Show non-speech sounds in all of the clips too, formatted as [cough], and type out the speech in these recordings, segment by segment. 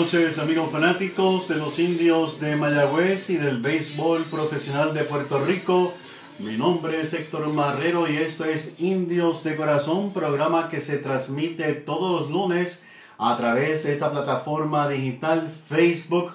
noches amigos fanáticos de los indios de Mayagüez y del béisbol profesional de Puerto Rico. Mi nombre es Héctor Marrero y esto es Indios de Corazón, programa que se transmite todos los lunes a través de esta plataforma digital Facebook,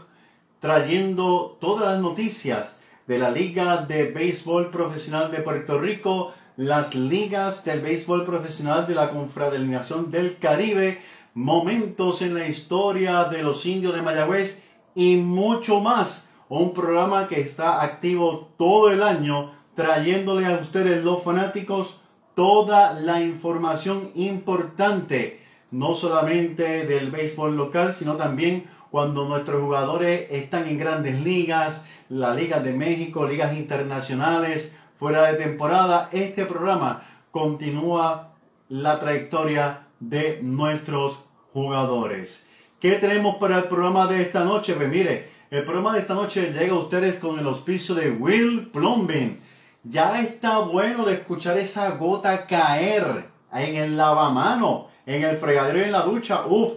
trayendo todas las noticias de la Liga de Béisbol Profesional de Puerto Rico, las ligas del béisbol profesional de la Confraternización del Caribe, momentos en la historia de los indios de Mayagüez y mucho más. Un programa que está activo todo el año trayéndole a ustedes los fanáticos toda la información importante, no solamente del béisbol local, sino también cuando nuestros jugadores están en grandes ligas, la Liga de México, ligas internacionales, fuera de temporada, este programa continúa la trayectoria de nuestros jugadores. ¿Qué tenemos para el programa de esta noche? Pues mire, el programa de esta noche llega a ustedes con el auspicio de Will Plumbing. Ya está bueno de escuchar esa gota caer en el lavamano, en el fregadero y en la ducha. Uf,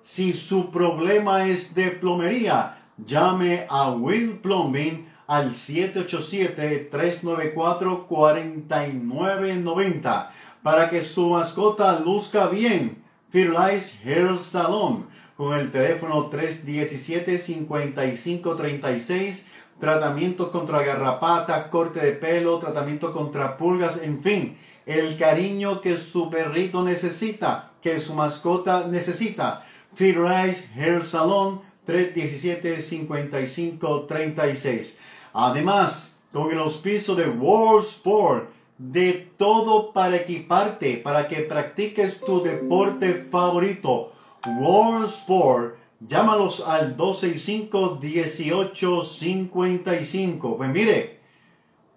si su problema es de plomería, llame a Will Plumbing al 787-394-4990 para que su mascota luzca bien. Firulais Hair Salon con el teléfono 317-5536, tratamientos contra garrapatas, corte de pelo, tratamiento contra pulgas, en fin, el cariño que su perrito necesita, que su mascota necesita. Firulais Hair Salon 317-5536. Además, con el auspicio de World Sport, de todo para equiparte, para que practiques tu deporte favorito. World Sport, llámalos al 265-1855. Pues mire,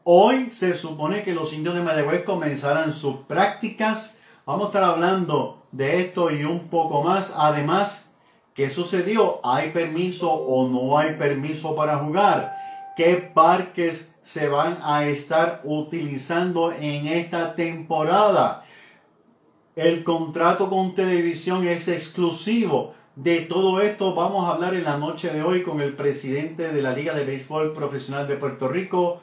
hoy se supone que los indios de Mayagüez comenzarán sus prácticas. Vamos a estar hablando de esto y un poco más. Además, ¿qué sucedió? ¿Hay permiso o no hay permiso para jugar? ¿Qué parques se van a estar utilizando en esta temporada. El contrato con televisión es exclusivo. De todo esto vamos a hablar en la noche de hoy con el presidente de la Liga de Béisbol Profesional de Puerto Rico,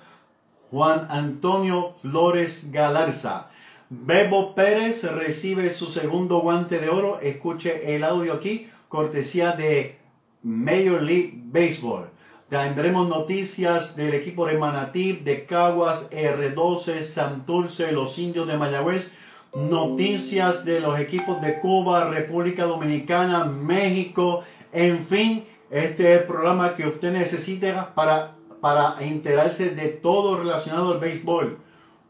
Juan Antonio Flores Galarza. Bebo Pérez recibe su segundo guante de oro. Escuche el audio aquí, cortesía de Major League Baseball. Tendremos noticias del equipo de Manatí, de Caguas, R12, Santurce, los indios de Mayagüez. Noticias de los equipos de Cuba, República Dominicana, México. En fin, este es el programa que usted necesita para, para enterarse de todo relacionado al béisbol.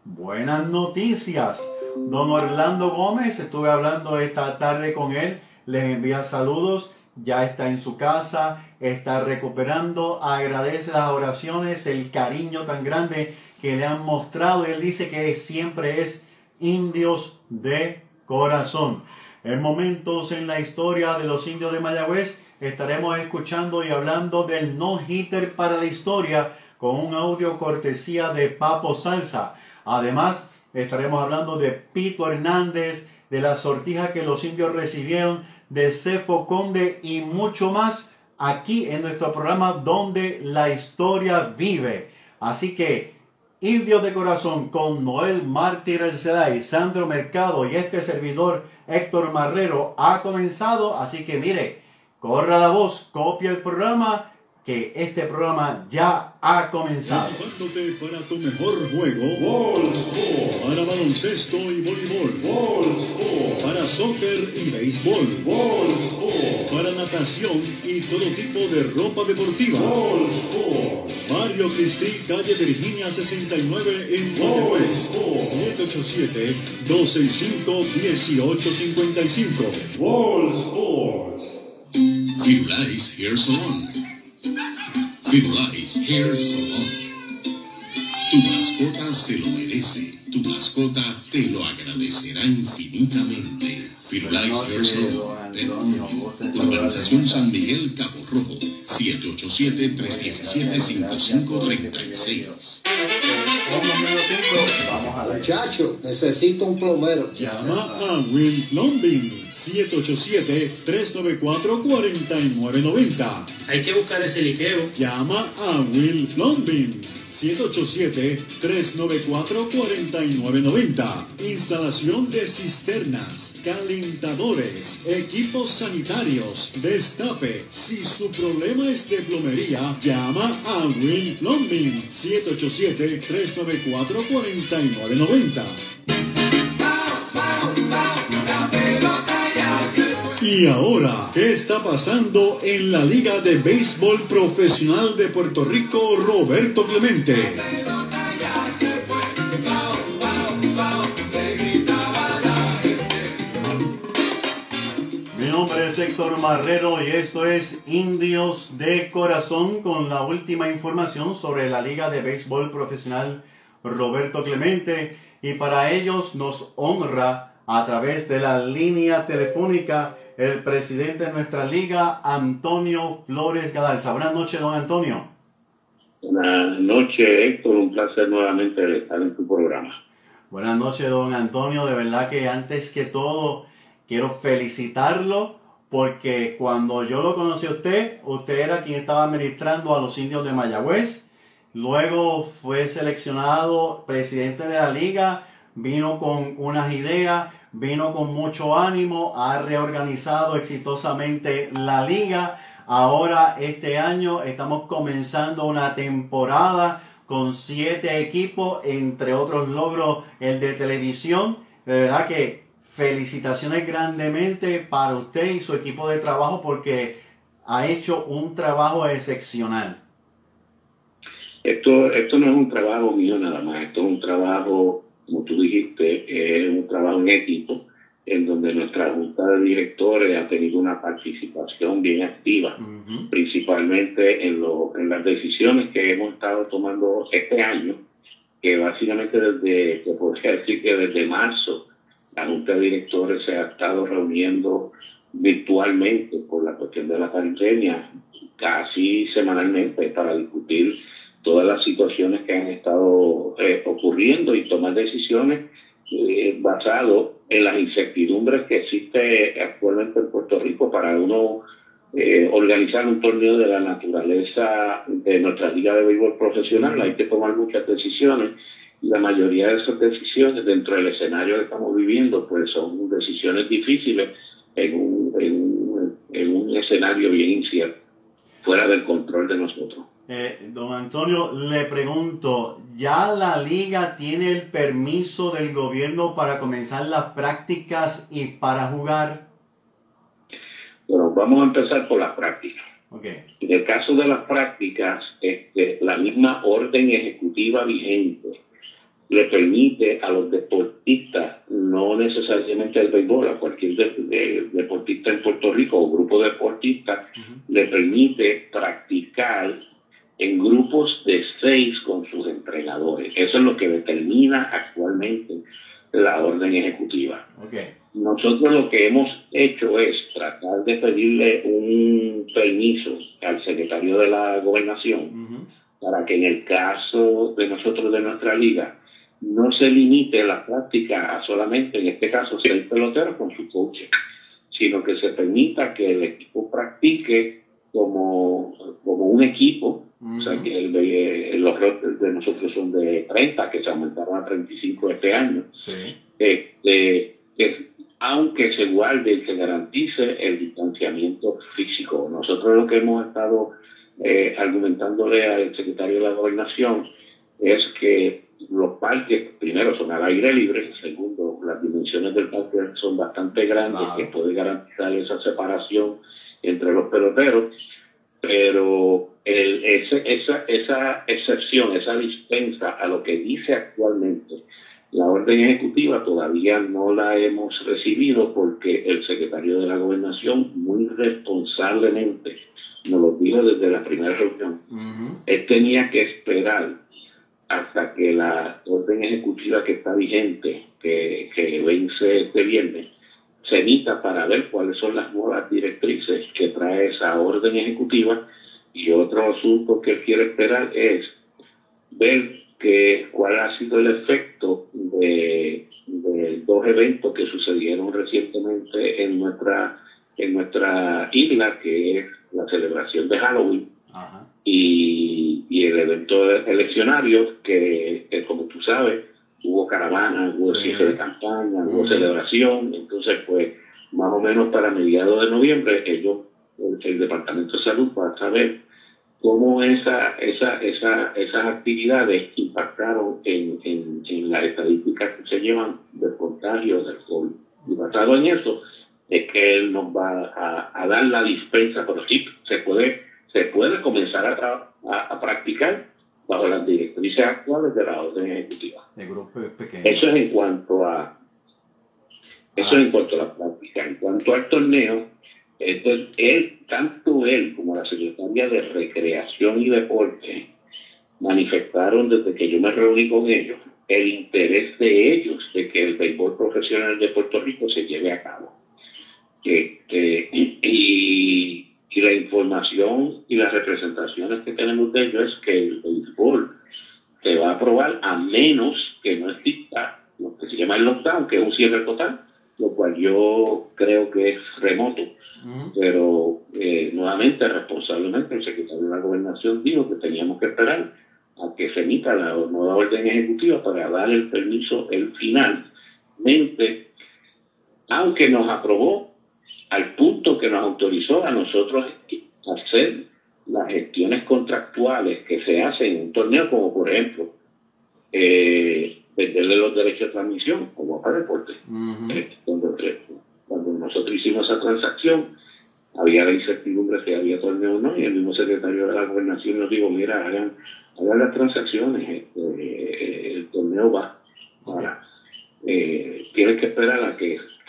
Buenas noticias. Don Orlando Gómez, estuve hablando esta tarde con él. Les envía saludos. Ya está en su casa está recuperando, agradece las oraciones, el cariño tan grande que le han mostrado. Él dice que siempre es indios de corazón. En momentos en la historia de los indios de Mayagüez estaremos escuchando y hablando del no-hitter para la historia con un audio cortesía de Papo Salsa. Además, estaremos hablando de Pito Hernández, de la sortija que los indios recibieron, de Cefo Conde y mucho más aquí en nuestro programa donde la historia vive. Así que, Indios de Corazón con Noel Mártir y Sandro Mercado y este servidor Héctor Marrero ha comenzado. Así que mire, corra la voz, copia el programa, que este programa ya ha comenzado. para tu mejor juego. Para baloncesto y voleibol. Para soccer y béisbol para natación y todo tipo de ropa deportiva. Mario Cristi, calle Virginia 69 en Guadalajara. 787-265-1855. Wall Sports. Firulais Hair Salon. Firulais Hair Salon. Tu mascota se lo merece. Tu mascota te lo agradecerá infinitamente. Firulais Hair Salon Organización San Miguel Cabo Rojo, 787-317-5536. Muchacho, necesito un plomero. Llama a Will Plumbing 787-394-4990. Hay que buscar ese liqueo. Llama a Will Plumbing 787-394-4990. Instalación de cisternas, calentadores, equipos sanitarios, destape. Si su problema es de plomería, llama a Will Plumbing 787-394-4990. Y ahora, ¿qué está pasando en la Liga de Béisbol Profesional de Puerto Rico, Roberto Clemente? Mi nombre es Héctor Marrero y esto es Indios de Corazón con la última información sobre la Liga de Béisbol Profesional Roberto Clemente y para ellos nos honra a través de la línea telefónica el presidente de nuestra liga, Antonio Flores Galarza. Buenas noches, don Antonio. Buenas noches, Héctor. Un placer nuevamente estar en tu programa. Buenas noches, don Antonio. De verdad que antes que todo quiero felicitarlo porque cuando yo lo conocí a usted, usted era quien estaba administrando a los indios de Mayagüez. Luego fue seleccionado presidente de la liga, vino con unas ideas vino con mucho ánimo, ha reorganizado exitosamente la liga. Ahora este año estamos comenzando una temporada con siete equipos, entre otros logros el de televisión. De verdad que felicitaciones grandemente para usted y su equipo de trabajo porque ha hecho un trabajo excepcional. Esto, esto no es un trabajo mío nada más, esto es un trabajo como tú dijiste, es un trabajo en equipo en donde nuestra junta de directores ha tenido una participación bien activa, principalmente en, lo, en las decisiones que hemos estado tomando este año, que básicamente desde, se podría decir que desde marzo, la junta de directores se ha estado reuniendo virtualmente por la cuestión de la pandemia, casi semanalmente para discutir todas las situaciones que han estado eh, ocurriendo y tomar decisiones eh, basado en las incertidumbres que existe actualmente en Puerto Rico para uno eh, organizar un torneo de la naturaleza de nuestra liga de béisbol profesional. Hay que tomar muchas decisiones y la mayoría de esas decisiones dentro del escenario que estamos viviendo pues son decisiones difíciles en un, en un escenario bien incierto, fuera del control de nosotros. Eh, don Antonio, le pregunto, ¿ya la liga tiene el permiso del gobierno para comenzar las prácticas y para jugar? Bueno, vamos a empezar por las prácticas. En el caso de las prácticas, este, la misma orden ejecutiva vigente le permite a los deportistas, no necesariamente al béisbol, a cualquier deportista en Puerto Rico o grupo deportista, le permite practicar en grupos de seis con sus entrenadores. Eso es lo que determina actualmente la orden ejecutiva. Nosotros lo que hemos hecho es tratar de pedirle un permiso al secretario de la gobernación para que en el caso de nosotros de nuestra liga no se limite la práctica a solamente, en este caso, ser pelotero con su coche, sino que se permita que el equipo practique como, como un equipo o sea que el, los rotes de nosotros son de 30, que se aumentaron a 35 este año. Este, aunque se guarde y se garantice el distanciamiento físico. Nosotros lo que hemos estado eh, argumentándole al secretario de la gobernación es que los parques, primero, son al aire libre, segundo, las dimensiones del parque son bastante grandes, que puede garantizar esa separación entre los peloteros pero el, ese, esa, esa excepción, esa dispensa a lo que dice actualmente la orden ejecutiva todavía no la hemos recibido porque el secretario de la gobernación muy responsablemente nos lo dijo desde la primera reunión. Él tenía que esperar hasta que la orden ejecutiva que está vigente, que, que vence este viernes, se emita para ver cuáles son las nuevas directrices que trae esa orden ejecutiva. Y otro asunto que él quiere esperar es ver que, cuál ha sido el efecto de, de dos eventos que sucedieron recientemente en nuestra en nuestra isla, que es la celebración de Halloween. Y, y, el evento eleccionario, que, como tú sabes, hubo caravana, hubo cierre de campaña, hubo celebración, entonces pues más o menos para mediados de noviembre ellos, el, Departamento de Salud va a saber cómo esa, esa, esa, esas actividades impactaron en, en, en las estadísticas que se llevan del contagio del COVID. Y basado en eso, es que él nos va a, dar la dispensa, pero sí se puede, se puede comenzar a, a, practicar bajo las directrices actuales de la orden ejecutiva. Eso es en cuanto a eso es en cuanto a la práctica. En cuanto al torneo, entonces, él, tanto él como la secretaria de Recreación y Deporte manifestaron desde que yo me reuní con ellos el interés de ellos de que el béisbol profesional de Puerto Rico se lleve a cabo. Este, y, la información y las representaciones que tenemos de ellos es que el béisbol se va a aprobar a menos que no exista lo que se llama el lockdown, que es un cierre total, lo cual yo creo que es remoto. Pero eh, nuevamente, responsablemente, el secretario de la Gobernación dijo que teníamos que esperar a que se emita la nueva orden ejecutiva para dar el permiso, el finalmente, aunque nos aprobó al punto que nos autorizó a nosotros hacer las gestiones contractuales que se hacen en un torneo, como por ejemplo, eh, venderle los derechos de transmisión, como para deporte. Eh, cuando, nosotros hicimos esa transacción, había la incertidumbre si había torneo o no, y el mismo secretario de la gobernación nos dijo, mira, hagan, hagan las transacciones, este, eh, el torneo va. Ahora, eh, tienes que esperar a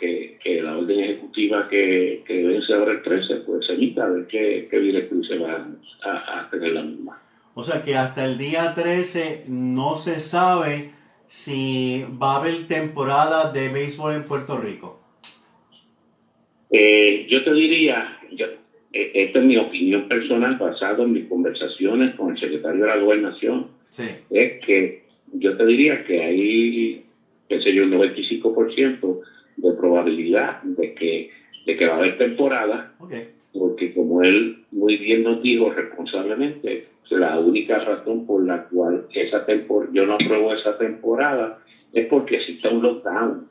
que que, la orden ejecutiva que, que vence ahora el 13, pues se emita a ver qué, qué directriz se va a, tener la misma. O sea que hasta el día 13 no se sabe si va a haber temporada de béisbol en Puerto Rico. Eh, yo te diría, yo, eh, esta es mi opinión personal basada en mis conversaciones con el secretario de la gobernación, es que yo te diría que hay, qué sé yo, un 95% de probabilidad de que, de que va a haber temporada, porque como él muy bien nos dijo responsablemente, la única razón por la cual esa temporada, yo no apruebo esa temporada es porque existe un lockdown.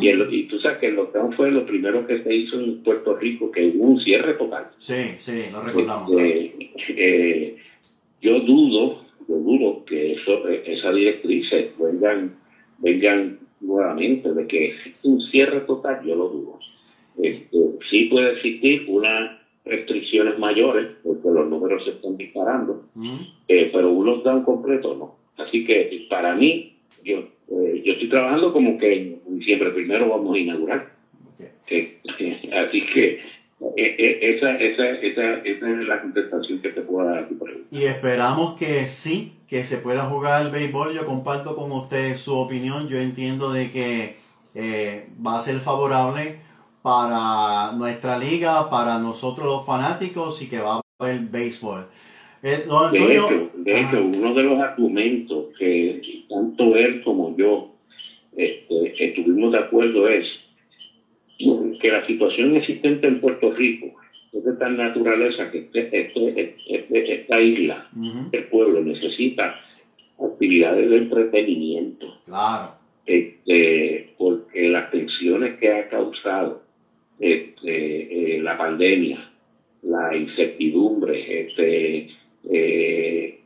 y, el, y, tú sabes que el lockdown fue lo primero que se hizo en Puerto Rico, que hubo un cierre total. Sí, sí, lo recordamos. Este, eh, yo dudo, yo dudo que eso, esa directriz vengan, vengan nuevamente de que existe un cierre total, yo lo dudo. Este, sí puede existir unas restricciones mayores, porque los números se están disparando, eh, pero un lockdown completo no. Así que para mí, yo, eh, yo estoy trabajando como que en diciembre primero vamos a inaugurar. [laughs] así que eh, esa, esa, esa, esa es la contestación que te puedo dar a tu pregunta. Y esperamos que sí que se pueda jugar el béisbol. Yo comparto con usted su opinión. Yo entiendo de que eh, va a ser favorable para nuestra liga, para nosotros los fanáticos y que va a haber béisbol. Eh, de, hecho, uno de los argumentos que tanto él como yo este, estuvimos de acuerdo es que la situación existente en Puerto Rico es de tal naturaleza que este, este, este, esta isla, el pueblo, necesita actividades de entretenimiento. Claro. Este, porque las tensiones que ha causado este, eh, la pandemia, la incertidumbre, este, eh,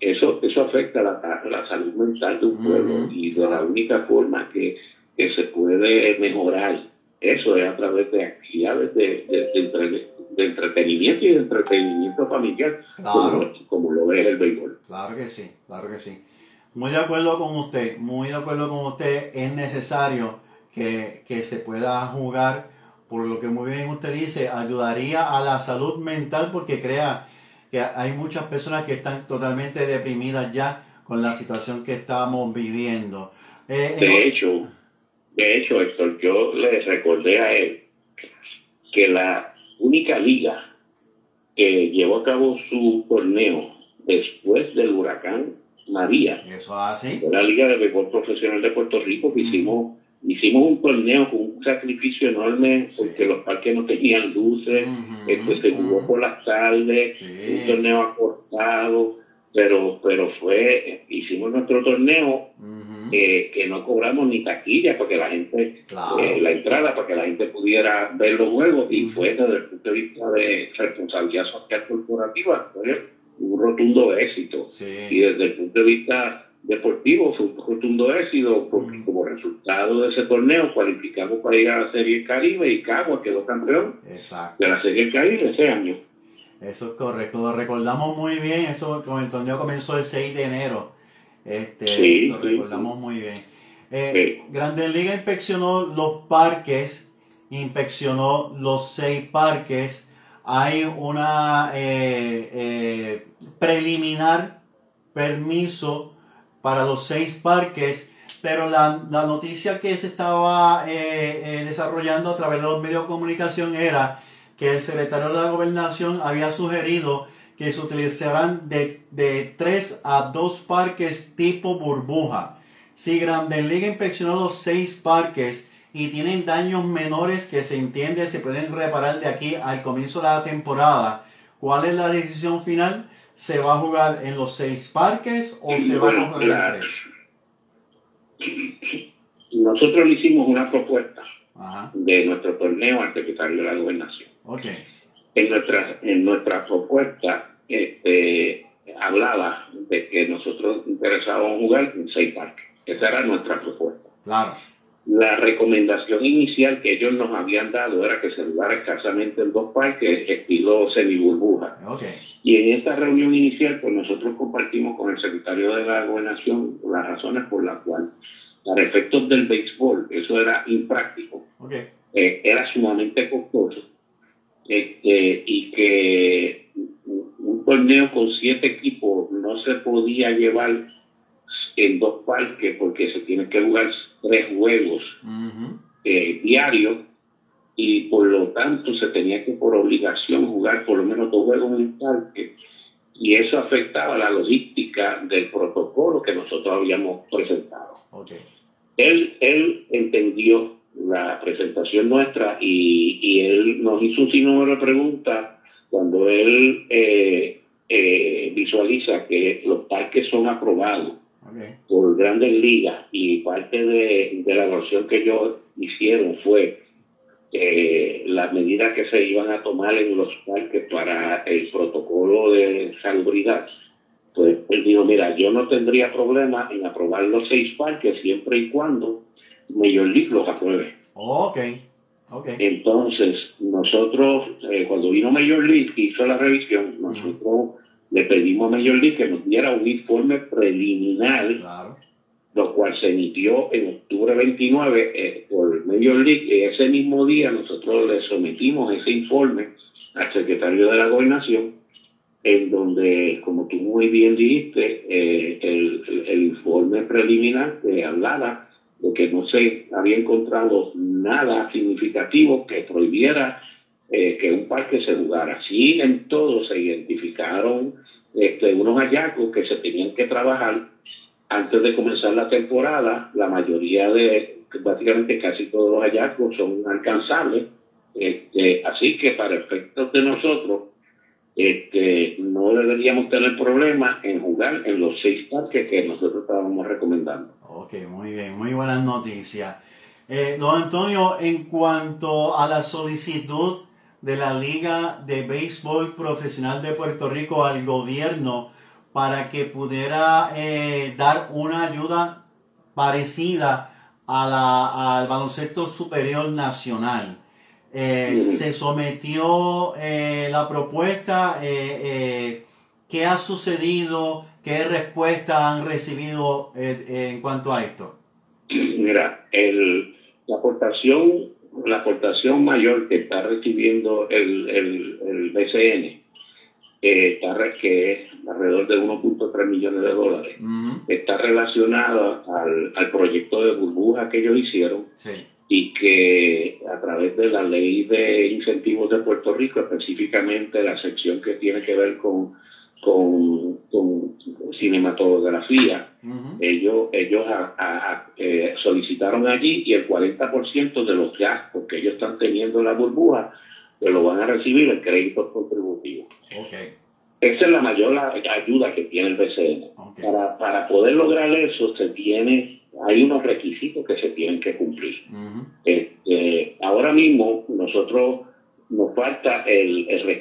eso, eso afecta la, la salud mental de un pueblo y de la única forma que, que se puede mejorar eso es a través de actividades de, de, entretenimiento y de entretenimiento familiar, como, lo es el béisbol. Claro que sí, claro que sí. Muy de acuerdo con usted, muy de acuerdo con usted. Es necesario que, que se pueda jugar, por lo que muy bien usted dice, ayudaría a la salud mental porque crea que hay muchas personas que están totalmente deprimidas ya con la situación que estamos viviendo. Eh, de hecho, de hecho, Héctor, yo le recordé a él que la única liga que llevó a cabo su torneo después del huracán María Eso la Liga de Béisbol Profesional de Puerto Rico, que hicimos hicimos un torneo con un sacrificio enorme porque los parques no tenían luces, este, se jugó por las tardes, un torneo acortado, pero pero fue, hicimos nuestro torneo eh, que no cobramos ni taquilla porque la gente, eh, la entrada para que la gente pudiera ver los juegos y fue desde el punto de vista de responsabilidad social corporativa, fue un rotundo éxito. Y desde el punto de vista deportivo fue un rotundo éxito porque como resultado de ese torneo cualificamos para ir a la Serie Caribe y Cagua quedó campeón. De la Serie Caribe ese año. Eso es correcto, lo recordamos muy bien, eso con el torneo comenzó el 6 de enero, este, lo recordamos muy bien. Eh, Grandes Liga inspeccionó los parques, inspeccionó los seis parques, hay una eh, eh, preliminar permiso para los seis parques, pero la, noticia que se estaba eh, eh, desarrollando a través de los medios de comunicación era que el secretario de la gobernación había sugerido que se utilizaran de, de tres a dos parques tipo burbuja. Si Grandes Liga inspeccionó los seis parques y tienen daños menores que se entiende se pueden reparar de aquí al comienzo de la temporada, ¿cuál es la decisión final? ¿Se va a jugar en los seis parques o se va a jugar en tres? Nosotros le hicimos una propuesta de nuestro torneo al secretario de la gobernación. En nuestra, en nuestra propuesta este, hablaba de que nosotros interesábamos jugar en seis parques. Esa era nuestra propuesta. Claro. La recomendación inicial que ellos nos habían dado era que se jugara escasamente en dos parques, estilo semi-burbuja. Y en esta reunión inicial, pues nosotros compartimos con el secretario de la Gobernación las razones por las cuales, para efectos del béisbol, eso era impráctico, eh, era sumamente costoso, este, y que un torneo con siete equipos no se podía llevar en dos parques porque se tienen que jugar tres juegos eh, diarios y por lo tanto se tenía que por obligación jugar por lo menos dos juegos en el parque y eso afectaba la logística del protocolo que nosotros habíamos presentado. Él, él entendió la presentación nuestra y, y él nos hizo un sinnúmero de preguntas cuando él eh, eh, visualiza que los parques son aprobados por grandes ligas y parte de, la evaluación que ellos hicieron fue eh, las medidas que se iban a tomar en los parques para el protocolo de salubridad. Pues él dijo, mira, yo no tendría problema en aprobar los seis parques siempre y cuando Major League los apruebe. ok, ok. Entonces, nosotros, eh, cuando vino Major League, hizo la revisión, nosotros le pedimos a Major League que nos diera un informe preliminar, lo cual se emitió en octubre 29 eh, por Major League. Y ese mismo día nosotros le sometimos ese informe al secretario de la gobernación, en donde, como tú muy bien dijiste, eh, el, informe preliminar que hablaba de que no se había encontrado nada significativo que prohibiera eh, que un parque se jugara. Sí, en todo se identificaron este, unos hallazgos que se tenían que trabajar antes de comenzar la temporada. La mayoría de, básicamente casi todos los hallazgos son alcanzables. Este, así que para efectos de nosotros, este, no deberíamos tener problemas en jugar en los seis parques que nosotros estábamos recomendando. Ok, muy bien, muy buenas noticias. Eh, don Antonio, en cuanto a la solicitud de la Liga de Béisbol Profesional de Puerto Rico al gobierno para que pudiera eh, dar una ayuda parecida a la, al baloncesto superior nacional. Eh, se sometió eh, la propuesta, ¿qué ha sucedido? ¿Qué respuesta han recibido en cuanto a esto? Mira, el, la aportación la aportación mayor que está recibiendo el, el, BCN, eh, está, que es alrededor de 1.3 millones de dólares, está relacionada al, al, proyecto de burbuja que ellos hicieron y que a través de la ley de incentivos de Puerto Rico, específicamente la sección que tiene que ver con, con, con cinematografía, ellos, ellos eh, solicitaron allí y el 40% de los gastos que ellos están teniendo en la burbuja, pues lo van a recibir en créditos contributivos. Esa es la mayor ayuda que tiene el BCN. Para, para poder lograr eso, se tiene, hay unos requisitos que se tienen que cumplir. Este, ahora mismo, nosotros nos falta el, el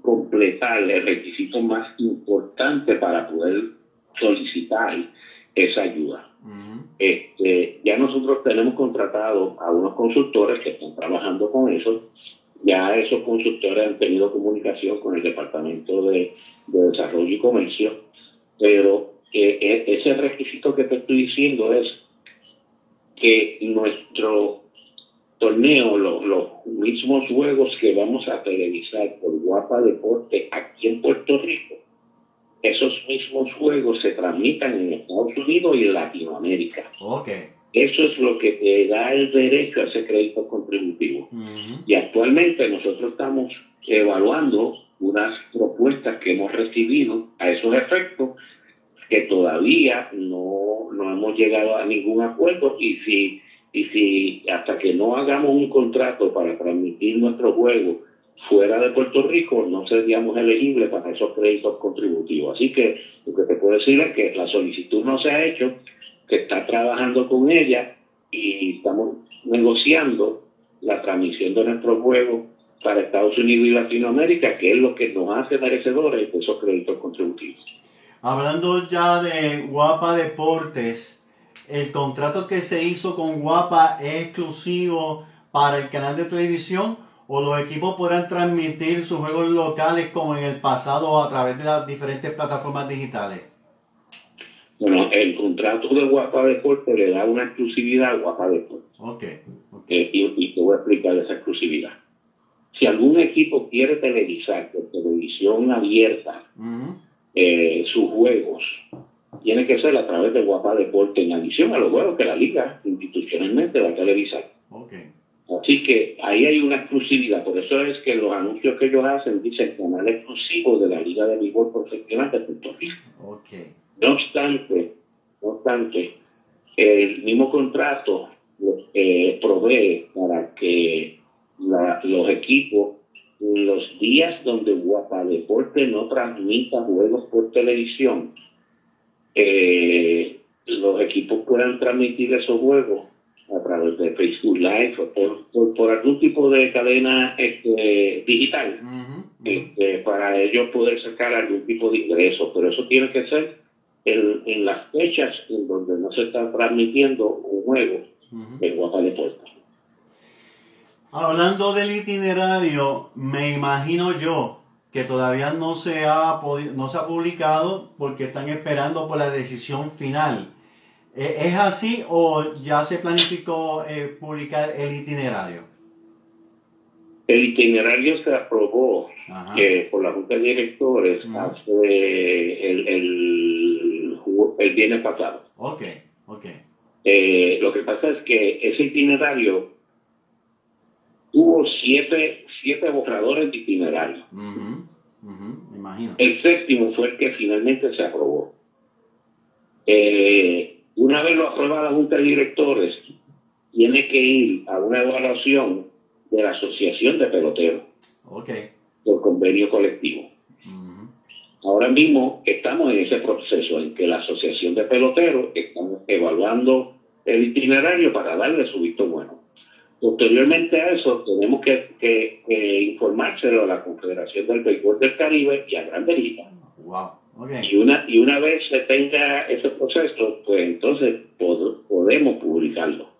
completar el requisito más importante para poder solicitar esa ayuda. este, ya nosotros tenemos contratado a unos consultores que están trabajando con eso. Ya esos consultores han tenido comunicación con el Departamento de, Desarrollo y Comercio, pero eh, e, ese requisito que te estoy diciendo es que nuestro torneo, los mismos juegos que vamos a televisar por Guapa Deporte aquí en Puerto Rico, esos mismos juegos se transmitan en Estados Unidos y en Latinoamérica. Eso es lo que te da el derecho a ese crédito contributivo. Y actualmente nosotros estamos evaluando unas propuestas que hemos recibido a esos efectos que todavía no, no hemos llegado a ningún acuerdo y si y si hasta que no hagamos un contrato para transmitir nuestro juego fuera de Puerto Rico, no seríamos elegibles para esos créditos contributivos. Así que lo que te puedo decir es que la solicitud no se ha hecho, que está trabajando con ella y estamos negociando la transmisión de nuestro juego para Estados Unidos y Latinoamérica, que es lo que nos hace merecedores de esos créditos contributivos. Hablando ya de Guapa Deportes, el contrato que se hizo con Guapa es exclusivo para el canal de televisión o los equipos podrán transmitir sus juegos locales como en el pasado a través de las diferentes plataformas digitales? Contrato de Guapa Deporte le da una exclusividad a Guapa Deporte. Ok. Eh, y, te voy a explicar esa exclusividad. Si algún equipo quiere televisar por televisión abierta eh, sus juegos, tiene que ser a través de Guapa Deporte, en adición a los juegos que la liga institucionalmente va a televisar. Así que ahí hay una exclusividad, por eso es que los anuncios que ellos hacen dicen canal exclusivo de la Liga de Béisbol Profesional de Puerto Rico. No obstante, no obstante, el mismo contrato eh, provee para que los equipos los días donde Guapa Deporte no transmita juegos por televisión, eh, los equipos puedan transmitir esos juegos a través de Facebook Live o por, algún tipo de cadena este, digital este, para ellos poder sacar algún tipo de ingreso. Pero eso tiene que ser en, las fechas en donde no se está transmitiendo un juego en Guapa de Puerta. Hablando del itinerario, me imagino yo que todavía no se ha no se ha publicado porque están esperando por la decisión final. ¿E-, ¿Es así o ya se planificó eh, publicar el itinerario? El itinerario se aprobó eh, por la Junta de Directores hace el, el, el, viernes pasado. Ok, ok. Eh, lo que pasa es que ese itinerario tuvo siete siete borradores de itinerario. El séptimo fue el que finalmente se aprobó. Eh, una vez lo aprueba la Junta de Directores, tiene que ir a una evaluación de la Asociación de Peloteros. Por convenio colectivo. Ahora mismo estamos en ese proceso en que la Asociación de Peloteros está evaluando el itinerario para darle su visto bueno. Posteriormente a eso, tenemos que, que, informárselo a la Confederación del Béisbol del Caribe y a Grandes Ligas. Y, una, y una vez se tenga ese proceso, pues entonces podemos publicarlo.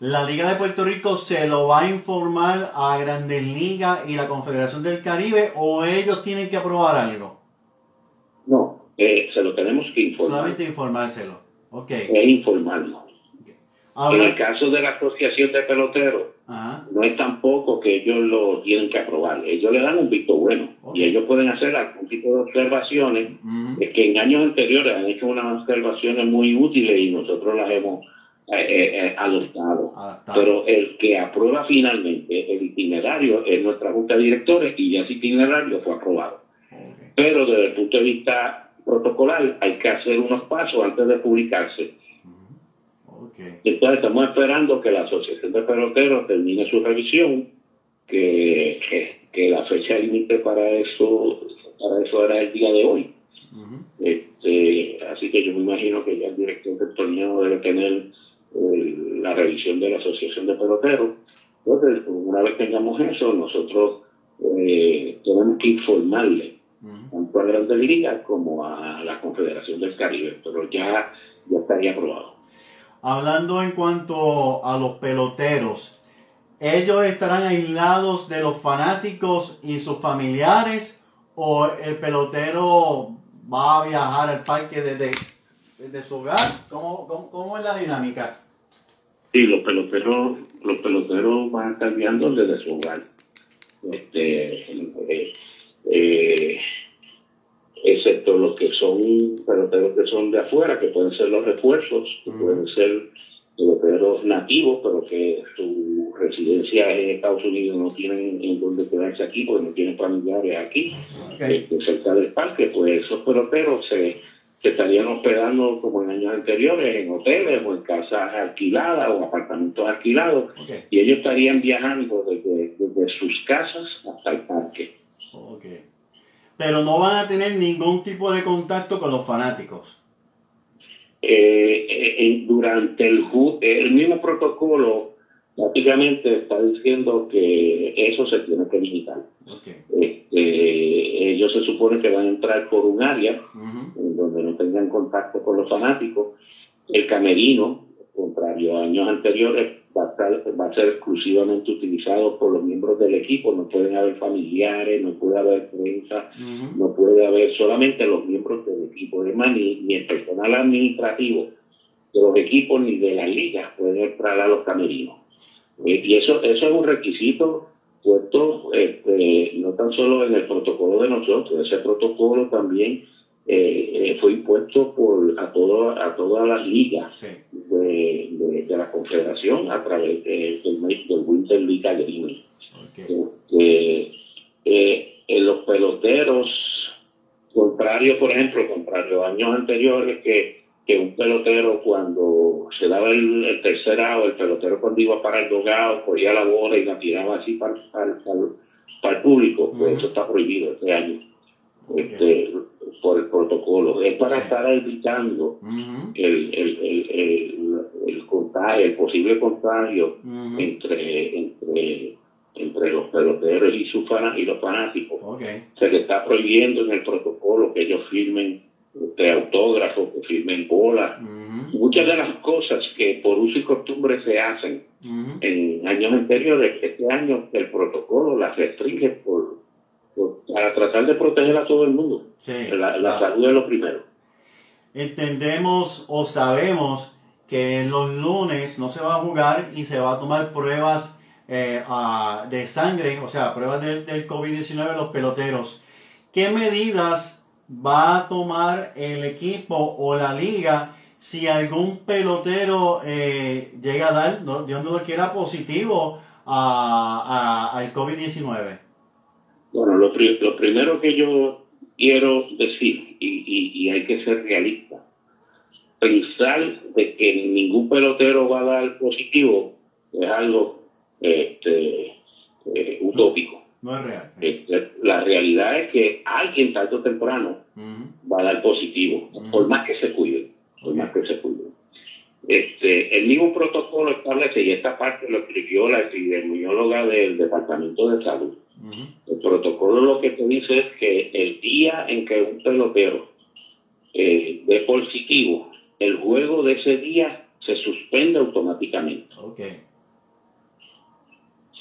¿La Liga de Puerto Rico se lo va a informar a Grandes Ligas y la Confederación del Caribe o ellos tienen que aprobar algo? No, eh, se lo tenemos que informar. Solamente informárselo. Okay. Es informarlo. En el caso de la Asociación de Peloteros, no es tampoco que ellos lo tienen que aprobar. Ellos le dan un visto bueno y ellos pueden hacer algún tipo de observaciones es que en años anteriores han hecho unas observaciones muy útiles y nosotros las hemos eh, eh, eh, adoptado. Pero el que aprueba finalmente el itinerario es nuestra Junta de Directores y ya ese itinerario fue aprobado. Pero desde el punto de vista protocolar, hay que hacer unos pasos antes de publicarse. Entonces estamos esperando que la Asociación de Peloteros termine su revisión, que, que, la fecha límite para eso, para eso era el día de hoy. este, así que yo me imagino que ya el director del torneo debe tener la revisión de la Asociación de Peloteros. Entonces, una vez tengamos eso, nosotros eh, tenemos que informarle tanto a Grandes Ligas como a la Confederación del Caribe, pero ya, ya estaría aprobado. Hablando en cuanto a los peloteros, ¿ellos estarán aislados de los fanáticos y sus familiares o el pelotero va a viajar al parque desde, desde su hogar? ¿Cómo, cómo, es la dinámica? Sí, los peloteros, los peloteros van viajando desde su hogar. Este, eh, eh, excepto los que son peloteros que son de afuera, que pueden ser los refuerzos, que pueden ser peloteros nativos, pero que su residencia en Estados Unidos no tienen en donde quedarse aquí, porque no tienen familiares aquí, este, cerca del parque, pues esos peloteros se, estarían hospedando como en años anteriores en hoteles o en casas alquiladas o apartamentos alquilados, y ellos estarían viajando desde, desde sus casas hasta el parque. Pero no van a tener ningún tipo de contacto con los fanáticos. Eh, eh, durante el, el mismo protocolo, prácticamente está diciendo que eso se tiene que limitar. Este, ellos se supone que van a entrar por un área en donde no tengan contacto con los fanáticos. El camerino, contrario a años anteriores, va a, ser exclusivamente utilizado por los miembros del equipo, no pueden haber familiares, no puede haber prensa, no puede haber solamente los miembros del equipo, además ni, ni el personal administrativo de los equipos ni de la liga pueden entrar a los camerinos. Eh, y eso, eso es un requisito puesto este, no tan solo en el protocolo de nosotros, ese protocolo también eh, eh, fue impuesto por a todo, a todas las ligas de, de, la confederación a través del, del Winter League Agreement. Okay. Eh, en los peloteros, contrario, por ejemplo, contrario a años anteriores, que, que un pelotero cuando se daba el, tercer out, el pelotero cuando iba para el dogado, cogía la bola y la tiraba así para, para, el público, pues eso está prohibido este año. Este, por el protocolo, es para estar evitando el, el, el, el, contagio, el posible contagio entre, entre, entre los peloteros y, sus y los fanáticos. Se le está prohibiendo en el protocolo que ellos firmen este, autógrafos, que firmen bolas. Muchas de las cosas que por uso y costumbre se hacen en años anteriores, este año el protocolo las restringe por para tratar de proteger a todo el mundo. la, salud es lo primero. Entendemos o sabemos que los lunes no se va a jugar y se va a tomar pruebas eh, de sangre, o sea, pruebas del, del COVID-19 los peloteros. ¿Qué medidas va a tomar el equipo o la liga si algún pelotero eh, llega a dar, Dios no lo quiera, positivo al COVID-19? Bueno, lo, primero que yo quiero decir, y, y, hay que ser realista, pensar de que ningún pelotero va a dar positivo es algo este, eh, utópico. No es real. Este, la realidad es que alguien tarde o temprano va a dar positivo, por más que se cuide, por más que se cuide. Este, el mismo protocolo establece, y esta parte lo escribió la epidemióloga del Departamento de Salud, el protocolo lo que te dice es que el día en que un pelotero eh, dé positivo, el juego de ese día se suspende automáticamente.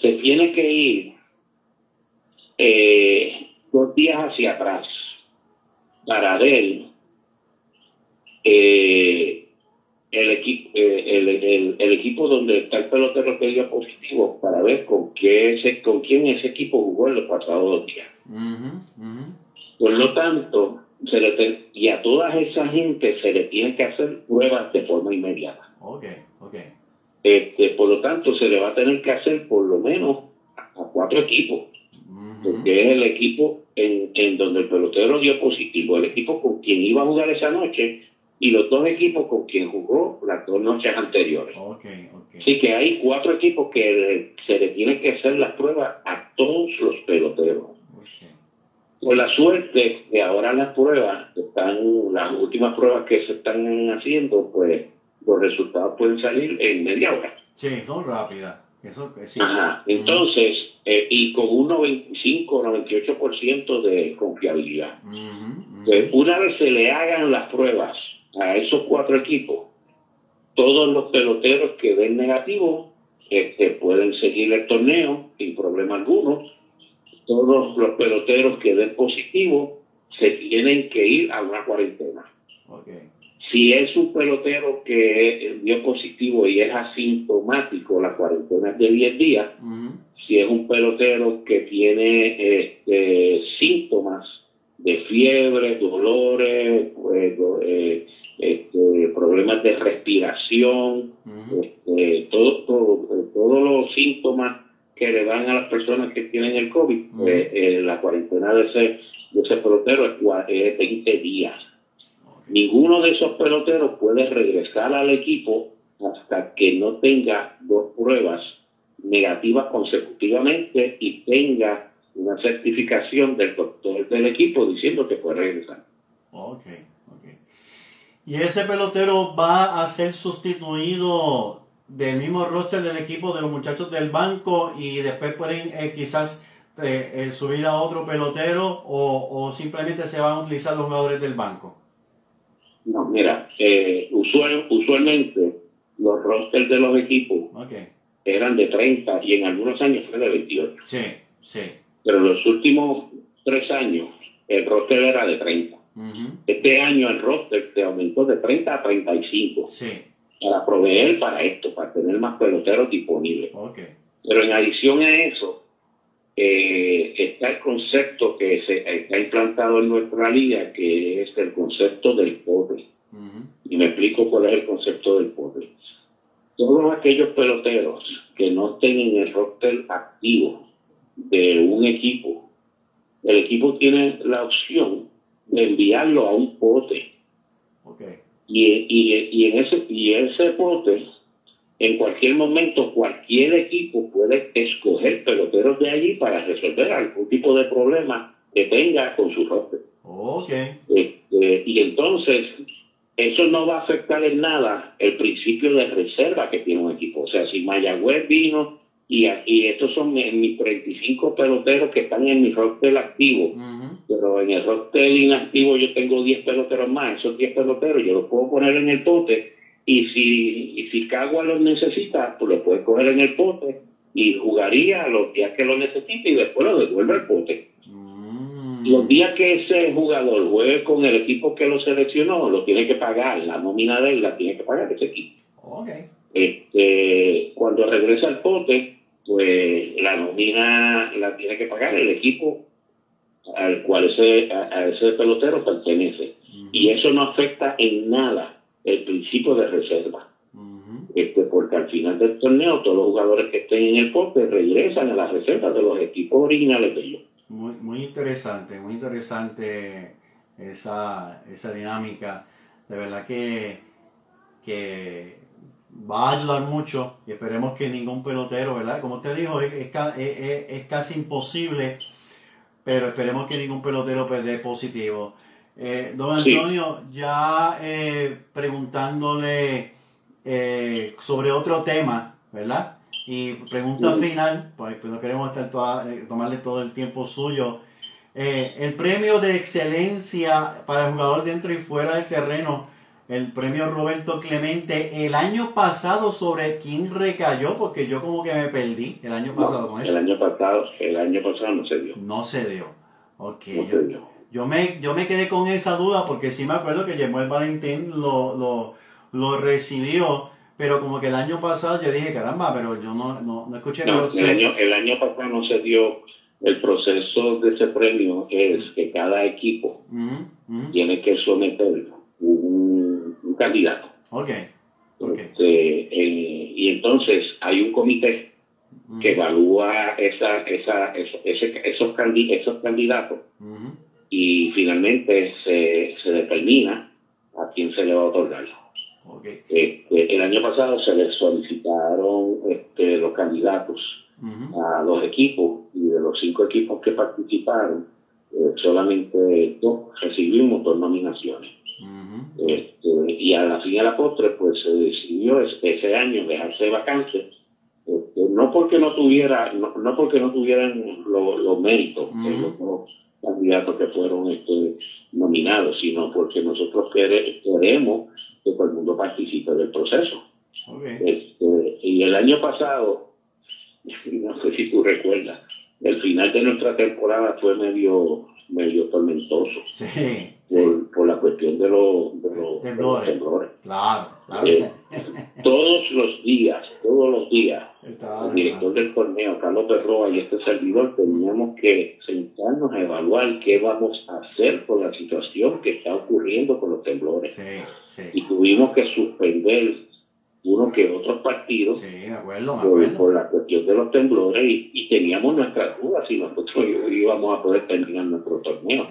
Se tiene que ir eh, dos días hacia atrás para ver eh, el equipo eh, el, el, equipo donde está el pelotero que dio positivo para ver con qué ese, con quién ese equipo jugó en los pasados dos días. Por lo tanto, se le y a toda esa gente se le tiene que hacer pruebas de forma inmediata. Okay, okay. Este, por lo tanto, se le va a tener que hacer por lo menos a cuatro equipos porque es el equipo en, en donde el pelotero dio positivo, el equipo con quien iba a jugar esa noche y los dos equipos con quien jugó las dos noches anteriores. Así que hay cuatro equipos que se le tienen que hacer las pruebas a todos los peloteros. Por la suerte que ahora las pruebas, están las últimas pruebas que se están haciendo, pues los resultados pueden salir en media hora. Sí, son rápidas. Eso. Ajá. Entonces, eh, y con un 95 98% de confiabilidad. una vez se le hagan las pruebas a esos cuatro equipos, todos los peloteros que den negativo este, pueden seguir el torneo sin problema alguno. Todos los peloteros que den positivo se tienen que ir a una cuarentena. Si es un pelotero que dio positivo y es asintomático, la cuarentena es de 10 días. Si es un pelotero que tiene este, síntomas de fiebre, dolores, pues, eh, este, problemas de respiración, este, todo, todos los síntomas que le dan a las personas que tienen el COVID, pues, eh, la cuarentena de ese, de ese pelotero es, 20 días. Ninguno de esos peloteros puede regresar al equipo hasta que no tenga dos pruebas negativas consecutivamente y tenga una certificación del doctor del equipo diciendo que puede regresar. Okay. Y ese pelotero va a ser sustituido del mismo roster del equipo de los muchachos del banco y después pueden eh, quizás eh, eh, subir a otro pelotero o, simplemente se van a utilizar los jugadores del banco. No, mira, usual, usualmente los rosters de los equipos eran de 30 y en algunos años fue de 28. Sí, sí. Pero en los últimos tres años el roster era de 30. Este año el roster se aumentó de 30 a 35 para proveer para esto, para tener más peloteros disponibles. Pero en adición a eso, eh, está el concepto que se está implantado en nuestra liga, que es el concepto del poder. Y me explico cuál es el concepto del poder. Todos aquellos peloteros que no estén en el roster activo de un equipo, el equipo tiene la opción de enviarlo a un pote. Y, y, y, en ese, y ese pote, en cualquier momento, cualquier equipo puede escoger peloteros de allí para resolver algún tipo de problema que tenga con su roster. Este, y entonces, eso no va a afectar en nada el principio de reserva que tiene un equipo. O sea, si Mayagüez vino y, y estos son mis 35 peloteros que están en mi roster activo. Pero en el roster inactivo yo tengo 10 peloteros más. Esos 10 peloteros yo los puedo poner en el pote. Y si, y si Cagua los necesita, pues lo puede coger en el pote y jugaría los días que lo necesite y después lo devuelve al pote. Mm. Los días que ese jugador juegue con el equipo que lo seleccionó, lo tiene que pagar. La nómina de él la tiene que pagar ese equipo. Este, cuando regresa al pote, pues la nómina la tiene que pagar el equipo al cual ese, a, ese pelotero pertenece. Y eso no afecta en nada el principio de reserva. este, porque al final del torneo todos los jugadores que estén en el poste regresan a las reservas de los equipos originales de ellos. Muy, muy interesante, muy interesante esa, esa dinámica. De verdad que, que va a ayudar mucho y esperemos que ningún pelotero, ¿verdad? Como usted dijo, es, es, casi imposible, pero esperemos que ningún pelotero pues, dé positivo. Eh, don Antonio, ya eh, preguntándole eh, sobre otro tema, ¿verdad? Y pregunta final, pues, pues, no queremos estar tomarle todo el tiempo suyo. el premio de excelencia para el jugador dentro y fuera del terreno el premio Roberto Clemente el año pasado sobre quién recayó, porque yo como que me perdí el año pasado con eso. El año pasado, el año pasado no se dio. No se dio. Ok. yo, me, yo me quedé con esa duda porque sí me acuerdo que el Valentín lo, lo, lo recibió, pero como que el año pasado yo dije, caramba, pero yo no, no, escuché. el, año, el año pasado no se dio. El proceso de ese premio es que cada equipo tiene que someterlo un, candidato. Ok. Este, y entonces hay un comité que evalúa esa, esa, esos, esos candidatos y finalmente se, se determina a quién se le va a otorgar. Este, el año pasado se le solicitaron este, los candidatos a los equipos y de los cinco equipos que participaron, eh, solamente dos recibimos dos nominaciones. este, y a la fin y a la postre, pues se decidió ese año dejarse vacante, este, no porque no tuviera, no, porque no tuvieran los méritos los dos candidatos que fueron este, nominados, sino porque nosotros queremos que todo el mundo participe del proceso. Este, y el año pasado, [laughs] no sé si tú recuerdas, el final de nuestra temporada fue medio medio tormentoso. Por, la cuestión de, los, de, los, temblores. Claro, eh, todos los días, todos los días, el director del torneo, Carlos Perroa y este servidor teníamos que sentarnos a evaluar qué vamos a hacer con la situación que está ocurriendo con los temblores. y tuvimos que suspender uno que otros partidos por, la cuestión de los temblores y, teníamos nuestras dudas si nosotros íbamos a poder terminar nuestro torneo.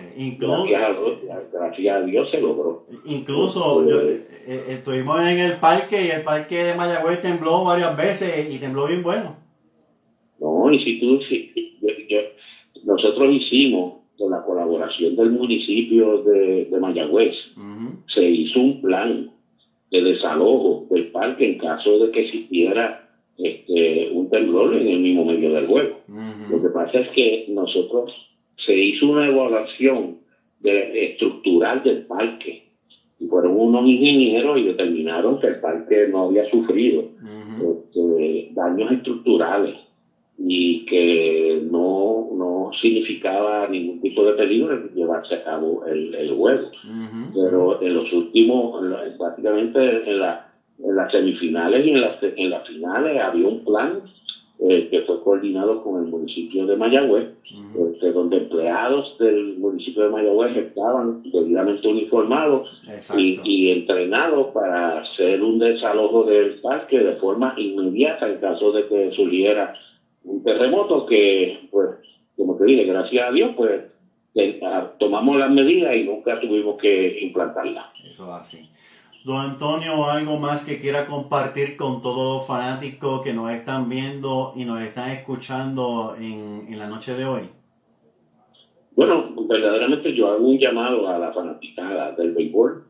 gracias, a Dios, se logró. Incluso eh, eh, estuvimos en el parque y el parque de Mayagüez tembló varias veces y tembló bien bueno. No, y si tú, nosotros hicimos con la colaboración del municipio de, Mayagüez, se hizo un plan de desalojo del parque en caso de que existiera este, un temblor en el mismo medio del juego. Lo que pasa es que nosotros se hizo una evaluación de, estructural del parque y fueron unos ingenieros y determinaron que el parque no había sufrido este, daños estructurales y que no, no significaba ningún tipo de peligro llevarse a cabo el, el juego. Pero en los últimos, prácticamente en, la, en las semifinales y en las, en las finales había un plan eh, que fue coordinado con el municipio de Mayagüez, este, donde empleados del municipio de Mayagüez estaban debidamente uniformados y, y, entrenados para hacer un desalojo del parque de forma inmediata en caso de que surgiera un terremoto que, pues, como te dije, gracias a Dios, pues tomamos las medidas y nunca tuvimos que implantarlas. Eso así. Don Antonio, ¿algo más que quiera compartir con todos los fanáticos que nos están viendo y nos están escuchando en, en la noche de hoy? Bueno, verdaderamente yo hago un llamado a la fanaticada del béisbol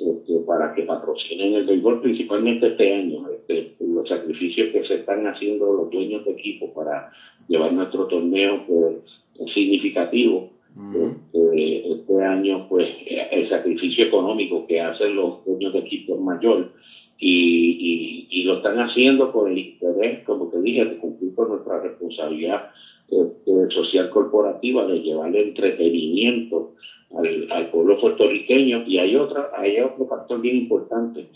este, para que patrocinen el béisbol, principalmente este año. Este, los sacrificios que se están haciendo los dueños de equipo para llevar nuestro torneo pues, es significativo. este, este, año, pues, el sacrificio económico que hacen los dueños de equipo es mayor y, y, lo están haciendo con el interés, como te dije, de cumplir con nuestra responsabilidad este, social corporativa de llevarle entretenimiento al, pueblo puertorriqueño y hay otra hay otro factor bien importante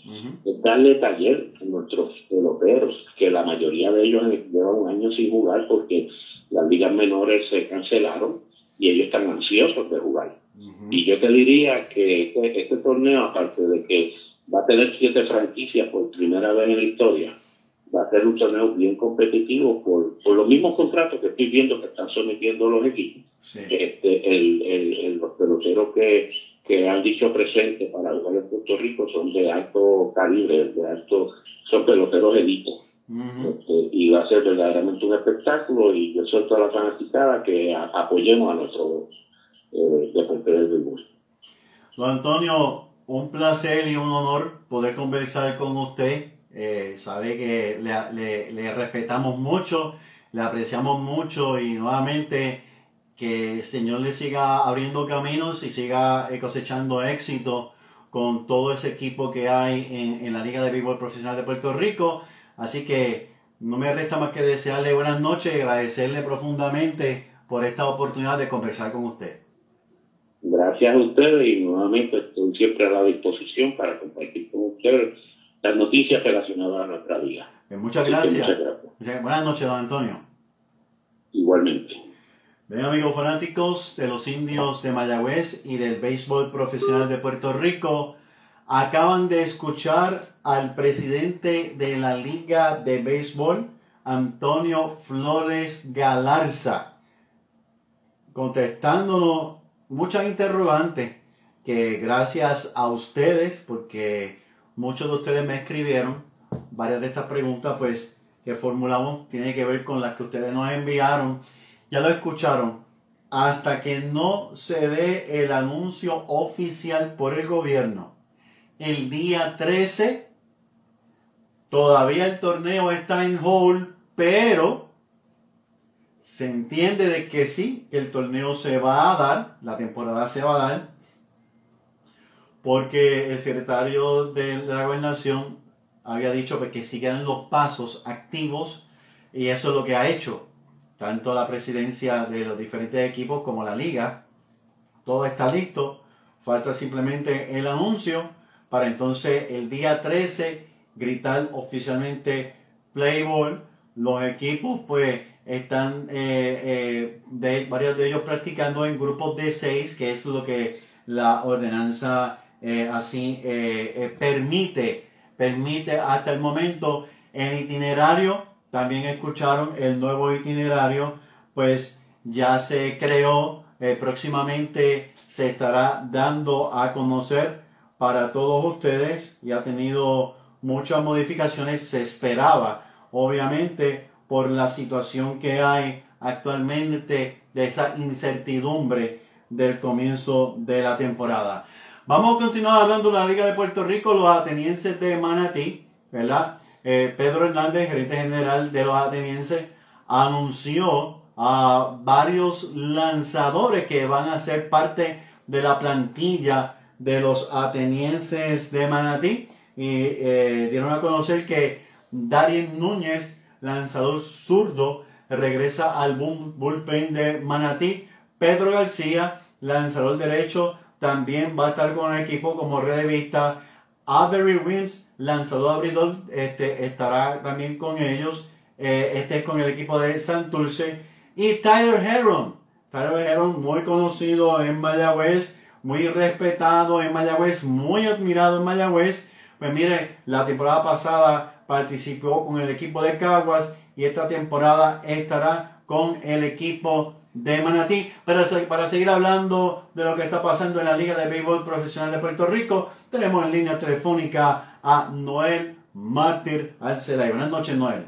es darle taller a nuestros peloteros que la mayoría de ellos llevan un año sin jugar porque las ligas menores se cancelaron y ellos están ansiosos de jugar. Y yo te diría que este, este torneo aparte de que va a tener siete franquicias por primera vez en la historia va a ser un torneo bien competitivo por, por los mismos contratos que estoy viendo que están sometiendo los equipos. Este, el, el, los peloteros que, que han dicho presente para jugar en Puerto Rico son de alto calibre, de alto, son peloteros élitos. este, y va a ser verdaderamente un espectáculo y yo suelto a la fanaticada que apoyemos a nuestro eh, deporte del mundo. Don Antonio, un placer y un honor poder conversar con usted eh, sabe que le, respetamos mucho, le apreciamos mucho y nuevamente que el Señor le siga abriendo caminos y siga eh, cosechando éxito con todo ese equipo que hay en, la Liga de Béisbol Profesional de Puerto Rico. Así que no me resta más que desearle buenas noches y agradecerle profundamente por esta oportunidad de conversar con usted. Gracias a ustedes y nuevamente estoy siempre a la disposición para compartir con ustedes las noticias relacionadas a nuestra vida. Muchas gracias. Buenas noches, don Antonio. Igualmente. Bien, amigos fanáticos de los indios de Mayagüez y del béisbol profesional de Puerto Rico, acaban de escuchar al presidente de la Liga de Béisbol Antonio Flores Galarza, contestándonos muchas interrogantes que gracias a ustedes, porque muchos de ustedes me escribieron, varias de estas preguntas pues que formulamos tienen que ver con las que ustedes nos enviaron, ya lo escucharon, hasta que no se dé el anuncio oficial por el gobierno el día 13, todavía el torneo está en hold, pero se entiende de que sí, el torneo se va a dar, la temporada se va a dar, porque el secretario de la gobernación había dicho que sigan los pasos activos y eso es lo que ha hecho tanto la presidencia de los diferentes equipos como la liga. Todo está listo, falta simplemente el anuncio para entonces el día 13 gritar oficialmente play ball. Los equipos pues están eh, eh, varios de ellos practicando en grupos de seis, que es lo que la ordenanza eh, así permite, permite hasta el momento el itinerario. También escucharon el nuevo itinerario, pues ya se creó, próximamente se estará dando a conocer para todos ustedes y ha tenido muchas modificaciones. Se esperaba, obviamente, por la situación que hay actualmente de esa incertidumbre del comienzo de la temporada. Vamos a continuar hablando de la Liga de Puerto Rico, los atenienses de Manatí, ¿verdad? Eh, Pedro Hernández, gerente general de los atenienses, anunció a varios lanzadores que van a ser parte de la plantilla de los atenienses de Manatí y eh, dieron a conocer que Darien Núñez, lanzador zurdo, regresa al bullpen de Manatí. Pedro García, lanzador derecho, también va a estar con el equipo como relevista. Avery Wins, lanzador abridor, este, estará también con ellos. Eh, este es con el equipo de Santurce. Y Tyler Heron. Tyler Heron, muy conocido en Mayagüez muy respetado en Mayagüez, muy admirado en Mayagüez. Pues mire, la temporada pasada participó con el equipo de Caguas y esta temporada estará con el equipo de Manatí. Para, para seguir hablando de lo que está pasando en la Liga de Béisbol Profesional de Puerto Rico, tenemos en línea telefónica a Noel Mártir Arcelay. Buenas noches, Noel.